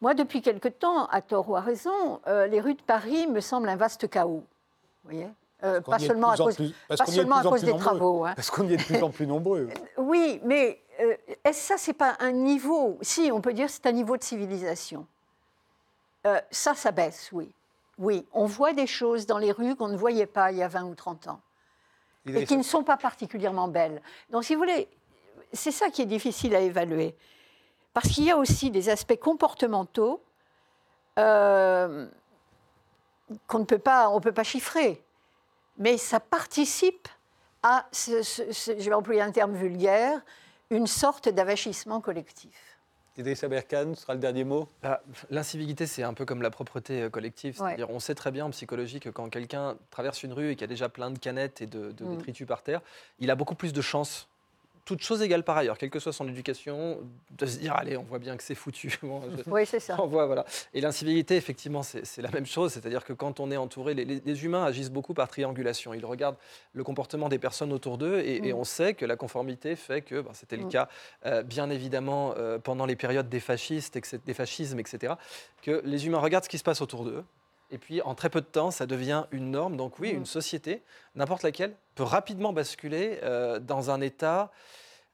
Moi, depuis quelque temps, à tort ou à raison, euh, les rues de Paris me semblent un vaste chaos. Vous voyez euh, pas seulement à cause, pas seulement à cause des travaux. Hein. Parce qu'on y est de plus en plus nombreux. oui, mais euh, est-ce ça, c'est pas un niveau? Si, on peut dire c'est un niveau de civilisation. ça, ça baisse, oui. Oui, on voit des choses dans les rues qu'on ne voyait pas il y a 20 ou 30 ans. Et qui ne sont pas particulièrement belles. Donc, si vous voulez, c'est ça qui est difficile à évaluer. Parce qu'il y a aussi des aspects comportementaux euh, qu'on ne peut pas, on peut pas chiffrer. Mais ça participe à, je vais employer un terme vulgaire, une sorte d'avachissement collectif. Idriss Aberkan, ce sera le dernier mot? Bah, l'incivilité, c'est un peu comme la propreté euh, collective. C'est-à-dire, on sait très bien en psychologie que quand quelqu'un traverse une rue et qu'il y a déjà plein de canettes et de, de mm. détritus par terre, il a beaucoup plus de chances toute chose égale par ailleurs, quelle que soit son éducation, de se dire allez, on voit bien que c'est foutu. oui, c'est ça. On voit, voilà. Et l'incivilité, effectivement, c'est la même chose. C'est-à-dire que quand on est entouré, les, humains agissent beaucoup par triangulation. Ils regardent le comportement des personnes autour d'eux et, mm. on sait que la conformité fait que, ben, c'était le mm. cas, euh, bien évidemment, euh, pendant les périodes des fascistes, des fascismes, etc., que les humains regardent ce qui se passe autour d'eux et puis, en très peu de temps, ça devient une norme. Donc oui, mm. une société, n'importe laquelle, peut rapidement basculer euh, dans un état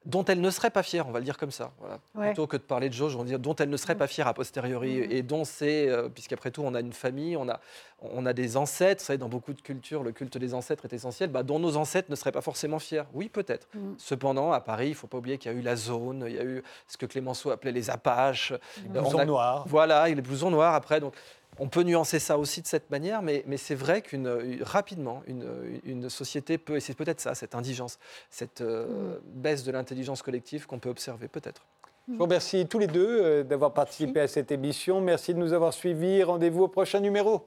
dont elle ne serait pas fière, on va le dire comme ça. Plutôt que de parler de jauge, on va dire dont elle ne serait pas fière a posteriori. Mm. Et dont c'est, euh, puisqu'après tout, on a une famille, on a, on a des ancêtres. Vous savez, dans beaucoup de cultures, le culte des ancêtres est essentiel. Bah, dont nos ancêtres ne seraient pas forcément fiers. Oui, peut-être. Cependant, à Paris, il ne faut pas oublier qu'il y a eu la zone, il y a eu ce que Clémenceau appelait les Apaches. Les blousons noirs. Voilà, les blousons noirs après. Donc, on peut nuancer ça aussi de cette manière, mais, c'est vrai qu'une rapidement, une, société peut, et c'est peut-être ça, cette indigence, cette euh, mm. baisse de l'intelligence collective qu'on peut observer peut-être. Je vous remercie tous les deux euh, d'avoir participé à cette émission. Merci de nous avoir suivis. Rendez-vous au prochain numéro.